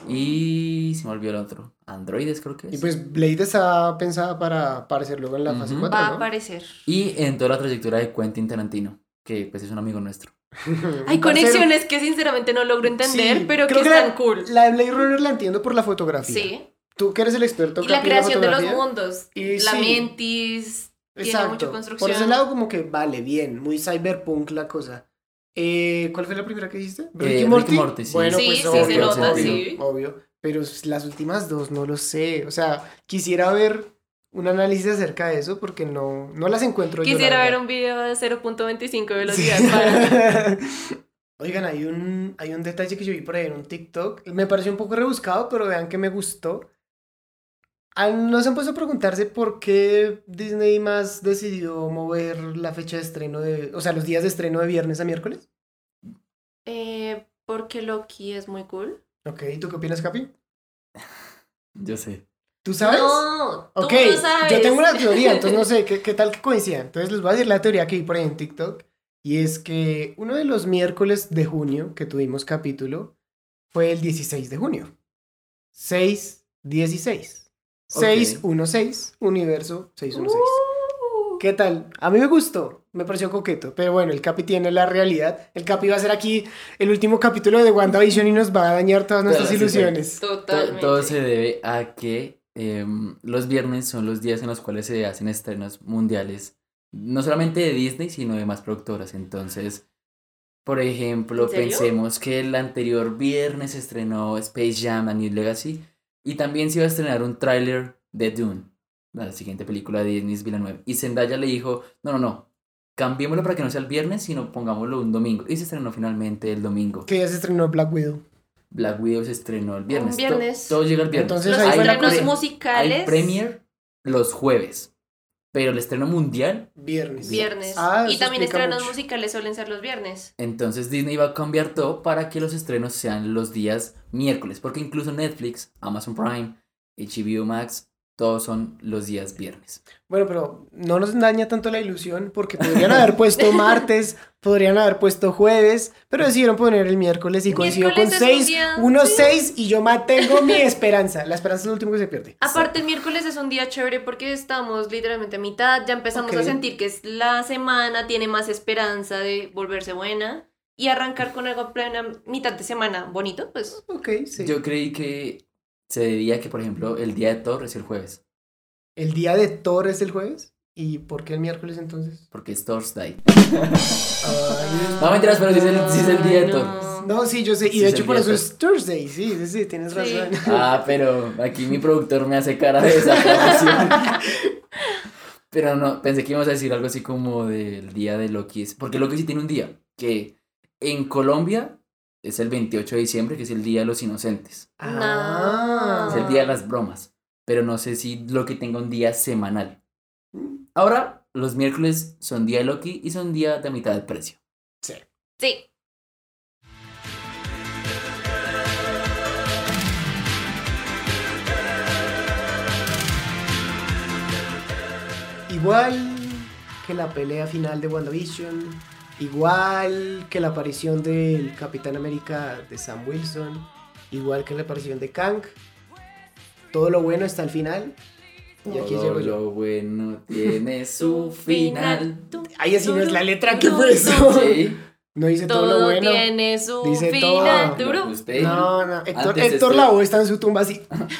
Speaker 9: y se me olvidó el otro, androides creo que es.
Speaker 4: Y pues Blade está pensada para aparecer luego en la fase
Speaker 9: Ujú.
Speaker 4: 4,
Speaker 1: Va a
Speaker 4: ¿no?
Speaker 1: aparecer.
Speaker 9: Y en toda la trayectoria de Quentin Tarantino, que pues es un amigo nuestro.
Speaker 1: Hay conexiones que sinceramente no logro entender,
Speaker 4: Sí,
Speaker 1: pero que
Speaker 4: creo
Speaker 1: están
Speaker 4: la,
Speaker 1: cool.
Speaker 4: La de Blade Runner la entiendo por la fotografía.
Speaker 1: Sí.
Speaker 4: Tú que eres el experto
Speaker 1: Y la creación de los mundos.
Speaker 4: Y
Speaker 1: la
Speaker 4: sí.
Speaker 1: mentis. Tiene mucha
Speaker 4: Exacto.
Speaker 1: construcción.
Speaker 4: Por ese lado como que vale, bien, muy cyberpunk la cosa. Eh, ¿Cuál fue la primera que dijiste?
Speaker 9: Ricky Morty, sí.
Speaker 4: Bueno,
Speaker 1: Sí,
Speaker 4: pues
Speaker 1: sí,
Speaker 4: obvio,
Speaker 1: se nota,
Speaker 4: obvio,
Speaker 1: sí.
Speaker 4: obvio. Pero las últimas dos no lo sé. O sea, quisiera ver un análisis acerca de eso porque no, no las encuentro yo,
Speaker 1: Quisiera ver
Speaker 4: verdad.
Speaker 1: un video de 0.25
Speaker 4: Sí.
Speaker 1: velocidad para...
Speaker 4: Oigan, hay un, hay un detalle que yo vi por ahí en un TikTok. Me pareció un poco rebuscado, pero vean que me gustó. Ah, ¿No se han puesto a preguntarse por qué Disney más decidió mover la fecha de estreno de... O sea, los días de estreno de viernes a miércoles?
Speaker 1: Eh, porque Loki es muy cool.
Speaker 4: Ok, ¿tú qué opinas, Capi?
Speaker 9: Yo sé.
Speaker 4: ¿Tú sabes?
Speaker 1: No, tú no sabes.
Speaker 4: yo tengo una teoría, entonces no sé, ¿qué, qué tal que coincidan? Entonces les voy a decir la teoría que vi por ahí en TikTok. Y es que uno de los miércoles de junio que tuvimos capítulo fue el 16 de junio. 6, 16.
Speaker 9: Ok.
Speaker 4: 616, universo 616.
Speaker 1: Uh.
Speaker 4: ¿Qué tal? A mí me gustó, me pareció coqueto, pero bueno, el Capi tiene la realidad. El Capi va a ser aquí el último capítulo de WandaVision y nos va a dañar todas nuestras
Speaker 9: sí, sí.
Speaker 4: ilusiones.
Speaker 1: Totalmente.
Speaker 9: Todo se debe a que em, los viernes son los días en los cuales se hacen estrenos mundiales, no solamente de Disney, sino de más productoras. Entonces, por ejemplo, pensemos que el anterior viernes se estrenó Space Jam A New Legacy y también se iba a estrenar un tráiler de Dune, la siguiente película de Denis Villeneuve. Y Zendaya le dijo, no, no, no, cambiémoslo para que no sea el viernes, sino pongámoslo un domingo. Y se estrenó finalmente el domingo.
Speaker 4: Que ya se estrenó Black Widow.
Speaker 9: Black Widow se estrenó el viernes. To-
Speaker 1: viernes.
Speaker 9: todo llega el viernes.
Speaker 4: Entonces,
Speaker 1: Los
Speaker 4: la
Speaker 1: estrenos musicales.
Speaker 9: Hay premier los jueves. Pero el estreno mundial,
Speaker 4: Viernes.
Speaker 1: Viernes.
Speaker 4: Ah,
Speaker 1: y también estrenos
Speaker 4: mucho.
Speaker 1: musicales suelen ser los viernes.
Speaker 9: entonces Disney va a cambiar todo para que los estrenos sean los días miércoles. Porque incluso Netflix, Amazon Prime, HBO Max, todos son los días viernes.
Speaker 4: Bueno, pero no nos daña tanto la ilusión porque podrían haber puesto martes, podrían haber puesto jueves, pero decidieron poner el miércoles y coincidió con
Speaker 1: es un
Speaker 4: 6,
Speaker 1: día,
Speaker 4: 1,
Speaker 1: sí.
Speaker 4: 6 y yo mantengo mi esperanza. La esperanza es lo último que se pierde.
Speaker 1: Aparte, el miércoles es un día chévere porque estamos literalmente a mitad. Ya empezamos a sentir que es la semana, tiene más esperanza de volverse buena. Y arrancar con algo plena mitad de semana bonito, pues.
Speaker 4: Ok, sí.
Speaker 9: Yo creí que se debía que, por ejemplo, el día de Thor es el jueves.
Speaker 4: El día de Thor es el jueves. ¿Y por qué el miércoles entonces?
Speaker 9: Porque es Thor's Day.
Speaker 4: Ay,
Speaker 9: No mentiras, pero sí es el, sí es el día de Thor.
Speaker 1: no.
Speaker 4: No, sí, yo sé. Y
Speaker 9: Sí,
Speaker 4: de hecho por eso es Thursday. Sí, sí, sí, tienes
Speaker 1: Sí.
Speaker 4: razón.
Speaker 9: Ah, pero aquí mi productor me hace cara de desaprobación. Pero no, pensé que íbamos a decir algo así como del día de Loki. Porque Loki sí tiene un día, que en Colombia es el 28 de diciembre, que es el Día de los Inocentes.
Speaker 4: Ah.
Speaker 9: Es el Día de las Bromas. Pero no sé si Loki tenga un día semanal. Ahora, los miércoles son día de Loki y son día de mitad del precio.
Speaker 4: Sí.
Speaker 1: Sí.
Speaker 4: Igual que la pelea final de WandaVision, igual que la aparición del Capitán América de Sam Wilson, igual que la aparición de Kang, todo lo bueno está al final. Y aquí
Speaker 9: Todo
Speaker 4: llego yo.
Speaker 9: lo bueno tiene su final.
Speaker 4: Ay, así no es la letra, ¿qué fue eso?
Speaker 9: Sí.
Speaker 4: No dice todo,
Speaker 1: Todo
Speaker 4: lo bueno.
Speaker 1: tiene su
Speaker 4: Dice
Speaker 1: final.
Speaker 4: todo.
Speaker 1: Duro.
Speaker 9: Usted.
Speaker 4: No, no, Héctor, Héctor
Speaker 9: estoy-
Speaker 4: Lavoe está en su tumba así,
Speaker 9: Antes,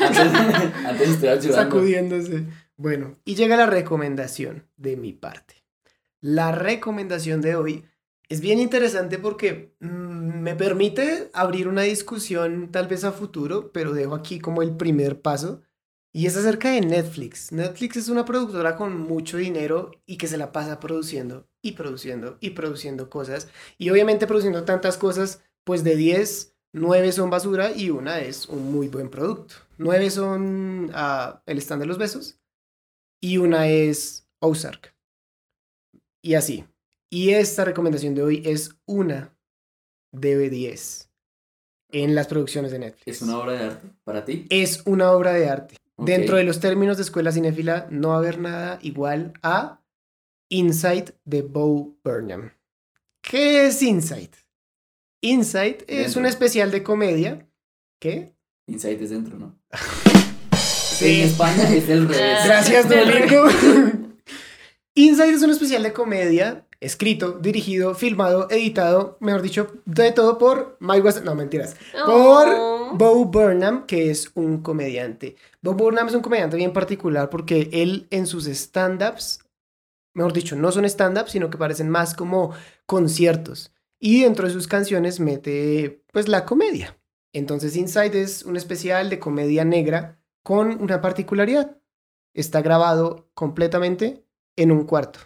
Speaker 9: antes estoy ayudando.
Speaker 4: sacudiéndose. Bueno, y llega la recomendación de mi parte. La recomendación de hoy es bien interesante porque mm, me permite abrir una discusión tal vez a futuro, pero dejo aquí como el primer paso. Y es acerca de Netflix. Netflix es una productora con mucho dinero y que se la pasa produciendo y produciendo y produciendo cosas. Y obviamente produciendo tantas cosas, pues de 10, 9 son basura y una es un muy buen producto. 9 son ah, El stand de los besos y una es Ozark. Y así. Y esta recomendación de hoy es una de 10 en las producciones de Netflix.
Speaker 9: ¿Es una obra de arte para ti?
Speaker 4: Es una obra de arte. Dentro de los términos de escuela cinéfila, no va a haber nada igual a Insight de Bo Burnham. ¿Qué es Insight? Insight es
Speaker 9: Dentro.
Speaker 4: un especial de comedia. ¿Qué?
Speaker 9: Insight es dentro, ¿no?
Speaker 4: Sí.
Speaker 9: En España es el revés.
Speaker 4: Gracias, Duolingo. Inside es un especial de comedia escrito, dirigido, filmado, editado, mejor dicho, de todo por Mike West. No, mentiras. Por
Speaker 1: Oh.
Speaker 4: Bo Burnham, que es un comediante. Bo Burnham es un comediante bien particular porque él en sus stand-ups, mejor dicho, no son stand-ups, sino que parecen más como conciertos. Y dentro de sus canciones mete, pues, la comedia. Entonces, Inside es un especial de comedia negra con una particularidad. Está grabado completamente en un cuarto.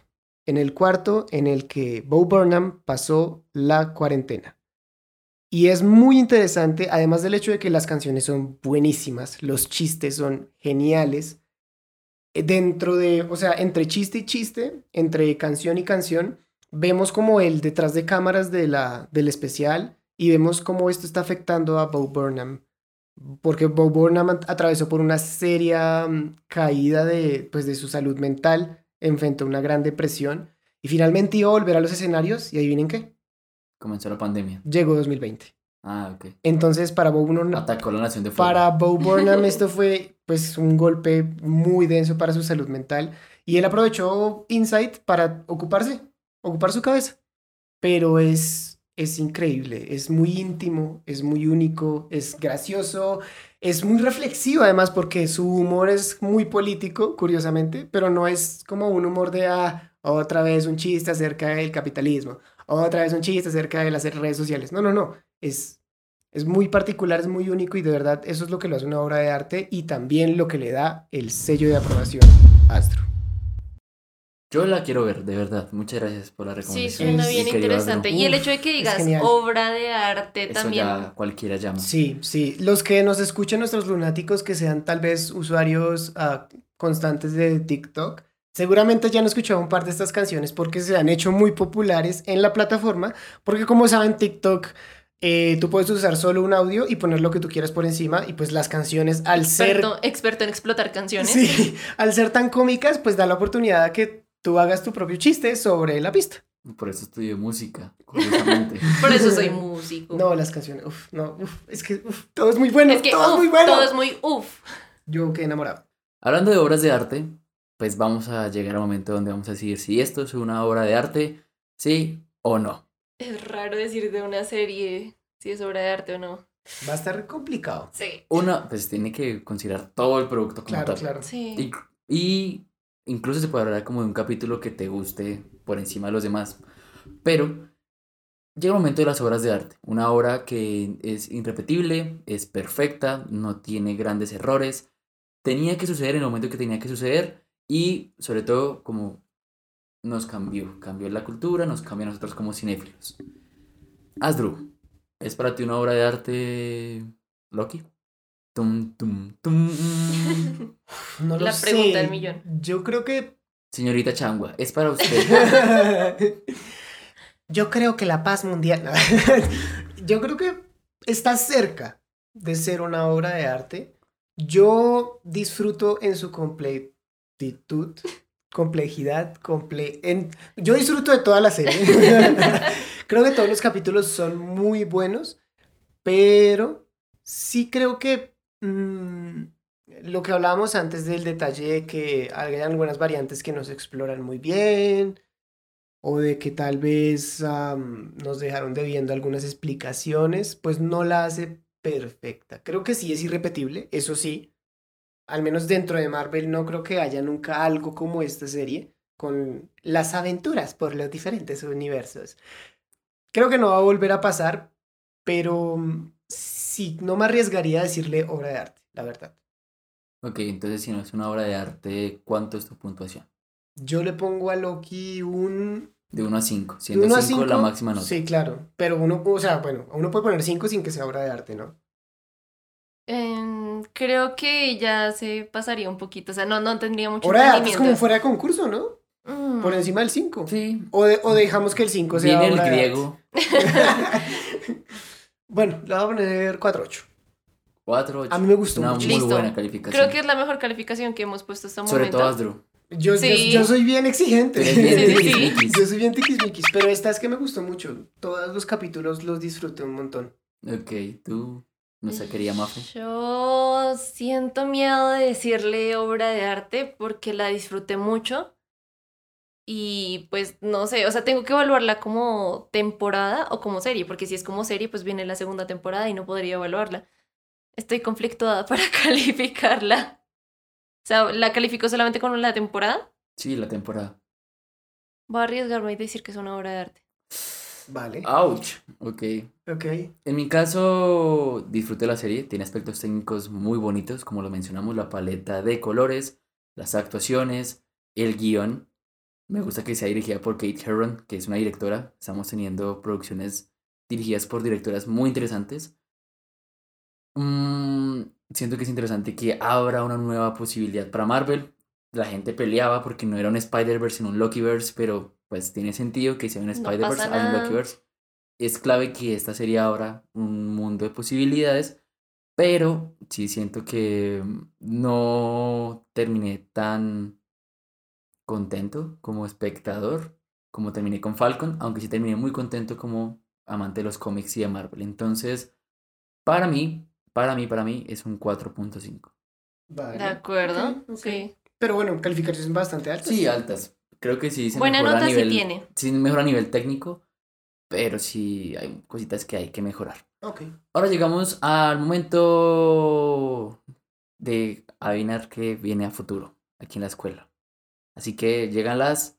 Speaker 4: En el cuarto en el que Bo Burnham pasó la cuarentena. Y es muy interesante, además del hecho de que las canciones son buenísimas, los chistes son geniales. eh, Dentro de, o sea, entre chiste y chiste, entre canción y canción, vemos como el detrás de cámaras de la, del especial y vemos cómo esto está afectando a Bo Burnham. Porque Bo Burnham at- atravesó por una seria mm, caída de, pues, de su salud mental, enfrentó una gran depresión y finalmente iba a volver a los escenarios y adivinen qué,
Speaker 9: Comenzó la pandemia.
Speaker 4: llegó 2020.
Speaker 9: Ah, ok.
Speaker 4: Entonces para Bo Burnham,
Speaker 9: Atacó la nación de fuego.
Speaker 4: para Bo Burnham esto fue pues un golpe muy denso para su salud mental y él aprovechó Insight para ocuparse, ocupar su cabeza. Pero es es increíble, es muy íntimo, es muy único, es gracioso, es muy reflexivo además porque su humor es muy político, curiosamente, pero no es como un humor de ah, otra vez un chiste acerca del capitalismo, otra vez un chiste acerca de las redes sociales. No, no, no, es es muy particular, es muy único y de verdad eso es lo que lo hace una obra de arte y también lo que le da el sello de aprobación Astro.
Speaker 9: Yo la quiero ver, de verdad. Muchas gracias por la
Speaker 1: Sí,
Speaker 9: recomendación.
Speaker 1: suena
Speaker 4: Es-
Speaker 1: bien interesante. Y el hecho de que digas obra de arte
Speaker 9: Eso
Speaker 1: también.
Speaker 9: ya cualquiera llama.
Speaker 4: Sí, sí. Los que nos escuchen, nuestros lunáticos, que sean tal vez usuarios ah, constantes de TikTok, seguramente ya han escuchado un par de estas canciones porque se han hecho muy populares en la plataforma. Porque como saben, TikTok, eh, tú puedes usar solo un audio y poner lo que tú quieras por encima. Y pues las canciones, al ser
Speaker 1: Experto, experto en explotar canciones.
Speaker 4: Sí, al ser tan cómicas, pues da la oportunidad a que tú hagas tu propio chiste sobre la pista.
Speaker 9: Por eso estudio música, curiosamente.
Speaker 1: Por eso soy músico.
Speaker 4: No, las canciones, uf, no, uf, es que uf, todo es muy bueno,
Speaker 1: es que
Speaker 4: todo es muy bueno.
Speaker 1: todo es muy uff.
Speaker 4: Yo quedé enamorado.
Speaker 9: Hablando de obras de arte, pues vamos a llegar al momento donde vamos a decir si esto es una obra de arte, sí o no.
Speaker 1: Es raro decir de una serie si es obra de arte o no.
Speaker 4: Va a estar complicado.
Speaker 1: Sí.
Speaker 9: Una, pues tiene que considerar todo el producto como
Speaker 4: Claro,
Speaker 9: tal.
Speaker 4: claro.
Speaker 1: Sí.
Speaker 9: Y, y incluso se puede hablar como de un capítulo que te guste por encima de los demás. Pero llega el momento de las obras de arte. Una obra que es irrepetible, es perfecta, no tiene grandes errores. Tenía que suceder en el momento que tenía que suceder Y sobre todo, como nos cambió, cambió la cultura, nos cambió a nosotros como cinéfilos. Asdru, ¿es para ti una obra de arte Loki? Tum, tum, tum.
Speaker 4: No lo
Speaker 1: La
Speaker 4: sé.
Speaker 1: pregunta del millón.
Speaker 4: Yo creo que.
Speaker 9: Señorita Changua, es para usted.
Speaker 4: Yo creo que la paz mundial. Yo creo que está cerca de ser una obra de arte. Yo disfruto en su completitud, complejidad, comple en- Yo disfruto de toda la serie. creo que todos los capítulos son muy buenos, pero sí creo que mm, lo que hablábamos antes del detalle de que hay algunas variantes que no se exploran muy bien, o de que tal vez nos dejaron debiendo algunas explicaciones, pues no la hace perfecta. Creo que sí es irrepetible, eso sí. Al menos dentro de Marvel no creo que haya nunca algo como esta serie, con las aventuras por los diferentes universos. Creo que no va a volver a pasar, pero mm, sí, no me arriesgaría a decirle obra de arte, la verdad.
Speaker 9: ok, entonces si no es una obra de arte, ¿cuánto es tu puntuación?
Speaker 4: Yo le pongo a Loki un
Speaker 9: De 1 a 5,
Speaker 4: de
Speaker 9: siendo
Speaker 4: uno a
Speaker 9: 5 la máxima nota.
Speaker 4: Sí, claro. Pero uno, o sea, bueno, uno puede poner 5 sin que sea obra de arte, ¿no?
Speaker 1: Em, creo que ya se pasaría un poquito. O sea, no, no tendría mucho
Speaker 4: Obra de arte es como fuera de concurso, ¿no?
Speaker 1: Mm.
Speaker 4: Por encima del 5.
Speaker 9: Sí.
Speaker 4: O, de- o dejamos que el 5 sea
Speaker 9: Viene el
Speaker 4: obra de arte.
Speaker 9: griego.
Speaker 4: Bueno, le voy a poner 4-8.
Speaker 9: 4, 8.
Speaker 4: A mí me gustó
Speaker 9: Una
Speaker 4: mucho.
Speaker 9: muy
Speaker 1: Listo.
Speaker 9: buena calificación.
Speaker 1: Creo que es la mejor calificación que hemos puesto hasta el
Speaker 9: Sobre
Speaker 1: momento.
Speaker 9: todo Asdru.
Speaker 4: Yo,
Speaker 1: Sí.
Speaker 4: yo soy bien exigente.
Speaker 9: Tú eres bien
Speaker 1: Sí, sí, sí.
Speaker 9: tiquismiquis.
Speaker 4: yo soy bien tiquismiquis, pero esta es que me gustó mucho. Todos los capítulos los disfruté un montón.
Speaker 9: Ok, tú no sé, quería Mafe.
Speaker 1: Yo siento miedo de decirle obra de arte porque la disfruté mucho. Y pues no sé, o sea, tengo que evaluarla como temporada o como serie, porque si es como serie, pues viene la segunda temporada y no podría evaluarla. Estoy conflictuada para calificarla. O sea, ¿la califico solamente con la temporada?
Speaker 9: Sí, la temporada.
Speaker 1: Voy a arriesgarme y decir que es una obra de arte.
Speaker 4: Vale.
Speaker 9: Ouch. Ok.
Speaker 4: Ok.
Speaker 9: En mi caso, disfruté la serie. Tiene aspectos técnicos muy bonitos, como lo mencionamos, la paleta de colores, las actuaciones, el guion. Me gusta que sea dirigida por Kate Herron, que es una directora. Estamos teniendo producciones dirigidas por directoras muy interesantes. Mm, siento que es interesante que abra una nueva posibilidad para Marvel. La gente peleaba porque no era un Spider-Verse, sino un Lokiverse, pero pues tiene sentido que sea un
Speaker 1: No
Speaker 9: Spider-Verse,
Speaker 1: pasa
Speaker 9: hay un. Lokiverse. Es clave que esta sería ahora un mundo de posibilidades, pero sí siento que no terminé tan contento como espectador como terminé con Falcon, aunque sí terminé muy contento como amante de los cómics y de Marvel. Entonces, para mí, para mí, para mí es un 4.5.
Speaker 4: Vale.
Speaker 1: ¿De acuerdo? Sí.
Speaker 4: Pero bueno, calificaciones bastante altas.
Speaker 9: Sí, altas. Creo que sí se
Speaker 1: Buena
Speaker 9: mejora a
Speaker 1: nota sí
Speaker 9: nivel,
Speaker 1: tiene.
Speaker 9: Sí, mejora a nivel técnico, pero sí hay cositas que hay que mejorar.
Speaker 4: Ok.
Speaker 9: Ahora llegamos al momento de adivinar que viene a futuro aquí en la escuela. Así que llegan las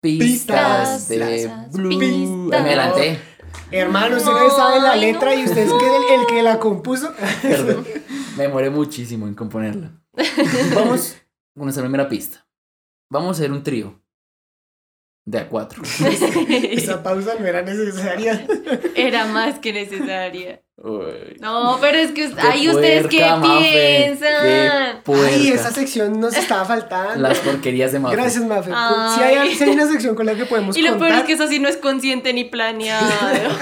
Speaker 9: pistas,
Speaker 4: Pistas.
Speaker 9: de
Speaker 1: Las
Speaker 9: Blue.
Speaker 1: pistas.
Speaker 9: Me adelanté.
Speaker 4: Hermano, usted no sabe la letra
Speaker 1: no.
Speaker 4: y usted es que el, el que la compuso.
Speaker 9: Perdón. Me demoré muchísimo en componerla. Vamos con nuestra primera pista. Vamos a hacer un trío. De a cuatro.
Speaker 4: Esa pausa no era necesaria.
Speaker 1: Era más que necesaria.
Speaker 9: Uy.
Speaker 1: No, pero es que
Speaker 9: Qué
Speaker 1: ahí ustedes qué piensan.
Speaker 4: Ay, esa sección nos estaba faltando.
Speaker 9: Las porquerías de Mafe.
Speaker 4: Gracias, Mafe. Si hay, si hay una sección con la que podemos
Speaker 1: Y lo
Speaker 4: contar.
Speaker 1: peor es que eso sí no es consciente ni planeado.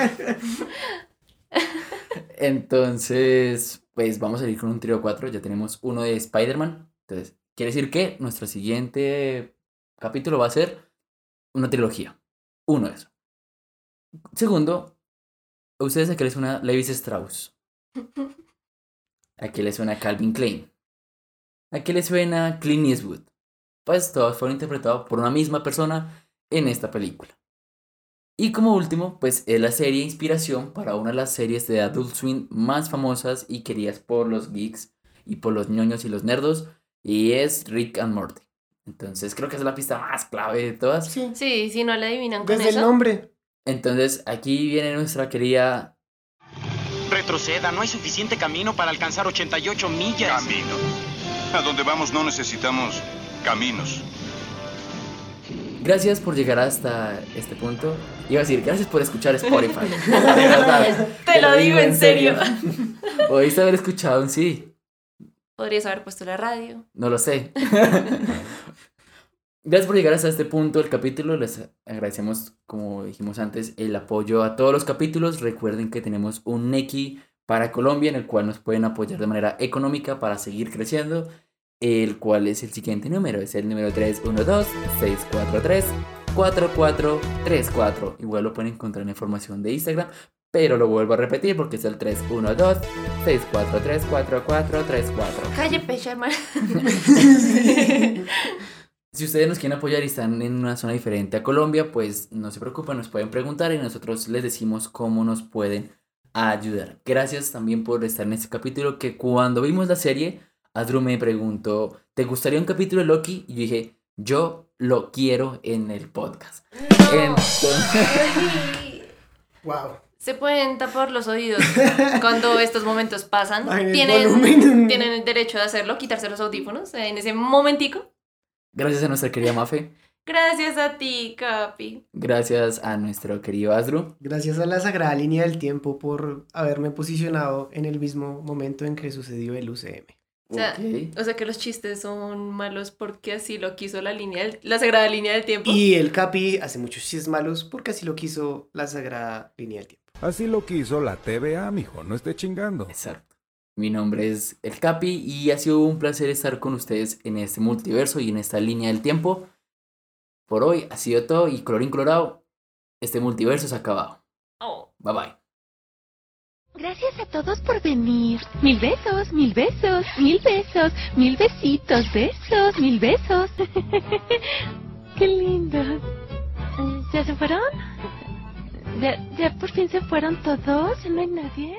Speaker 9: Entonces, pues vamos a ir con un trío 4. Ya tenemos uno de Spider-Man. Entonces, quiere decir que nuestro siguiente capítulo va a ser una trilogía. Uno de eso. Segundo, ¿a ustedes a qué les suena Levis Strauss? ¿A qué les suena Calvin Klein? ¿A qué les suena Clint Eastwood? Pues todos fueron interpretados por una misma persona en esta película. Y como último, pues es la serie inspiración para una de las series de Adult Swim más famosas y queridas por los geeks y por los ñoños y los nerdos, y es Rick and Morty. Entonces creo que es la pista más clave de todas.
Speaker 4: Sí,
Speaker 1: Sí, si no la adivinan con
Speaker 4: desde el
Speaker 1: eso.
Speaker 4: nombre.
Speaker 9: Entonces aquí viene nuestra querida...
Speaker 13: Retroceda, no hay suficiente camino para alcanzar 88 millas.
Speaker 14: Camino. A donde vamos no necesitamos
Speaker 6: caminos.
Speaker 9: Gracias por llegar hasta este punto. Iba a decir, gracias por escuchar Spotify. De verdad.
Speaker 1: Te lo digo en serio.
Speaker 9: Podéis haber escuchado un sí.
Speaker 1: Podrías haber puesto la radio.
Speaker 9: No lo sé. Gracias por llegar hasta este punto del capítulo. Les agradecemos, como dijimos antes, el apoyo a todos los capítulos. Recuerden que tenemos un Neki para Colombia en el cual nos pueden apoyar de manera económica para seguir creciendo. El cual es el siguiente número. Es el número 312-643-4434. Igual lo pueden encontrar en información de Instagram. Pero lo vuelvo a repetir porque es el 312-643-4434.
Speaker 1: Calle pecha, hermano.
Speaker 9: Si ustedes nos quieren apoyar y están en una zona diferente a Colombia, pues no se preocupen, nos pueden preguntar y nosotros les decimos cómo nos pueden ayudar. Gracias también por estar en este capítulo que cuando vimos la serie, Adru me preguntó, ¿te gustaría un capítulo de Loki? Y yo dije, yo lo quiero en el podcast. Entonces,
Speaker 4: Wow.
Speaker 1: Se pueden tapar los oídos cuando estos momentos pasan. Tienen, tienen el derecho de hacerlo, quitarse los audífonos en ese momentico.
Speaker 9: Gracias a nuestra querida Mafe,
Speaker 1: Gracias a ti, Capi.
Speaker 9: gracias a nuestro querido Adru.
Speaker 4: Gracias a la sagrada línea del tiempo por haberme posicionado en el mismo momento en que sucedió el UCM.
Speaker 1: O sea, o sea que los chistes son malos porque así lo quiso la línea, del- la sagrada línea del tiempo.
Speaker 4: Y el Capi hace muchos chistes malos porque así lo quiso la sagrada línea del tiempo.
Speaker 10: Así lo quiso la TVA, mijo, no esté chingando.
Speaker 9: Exacto. Mi nombre es El Capi y ha sido un placer estar con ustedes en este multiverso y en esta línea del tiempo. Por hoy ha sido todo y colorín colorado, este multiverso se ha acabado.
Speaker 1: Oh.
Speaker 9: Bye bye.
Speaker 12: Gracias a todos por venir. Mil besos, mil besos, mil besos, mil besitos, besos, mil besos. Qué lindos. ¿Ya se fueron? ¿Ya, ¿Ya por fin se fueron todos? ¿Ya no hay nadie?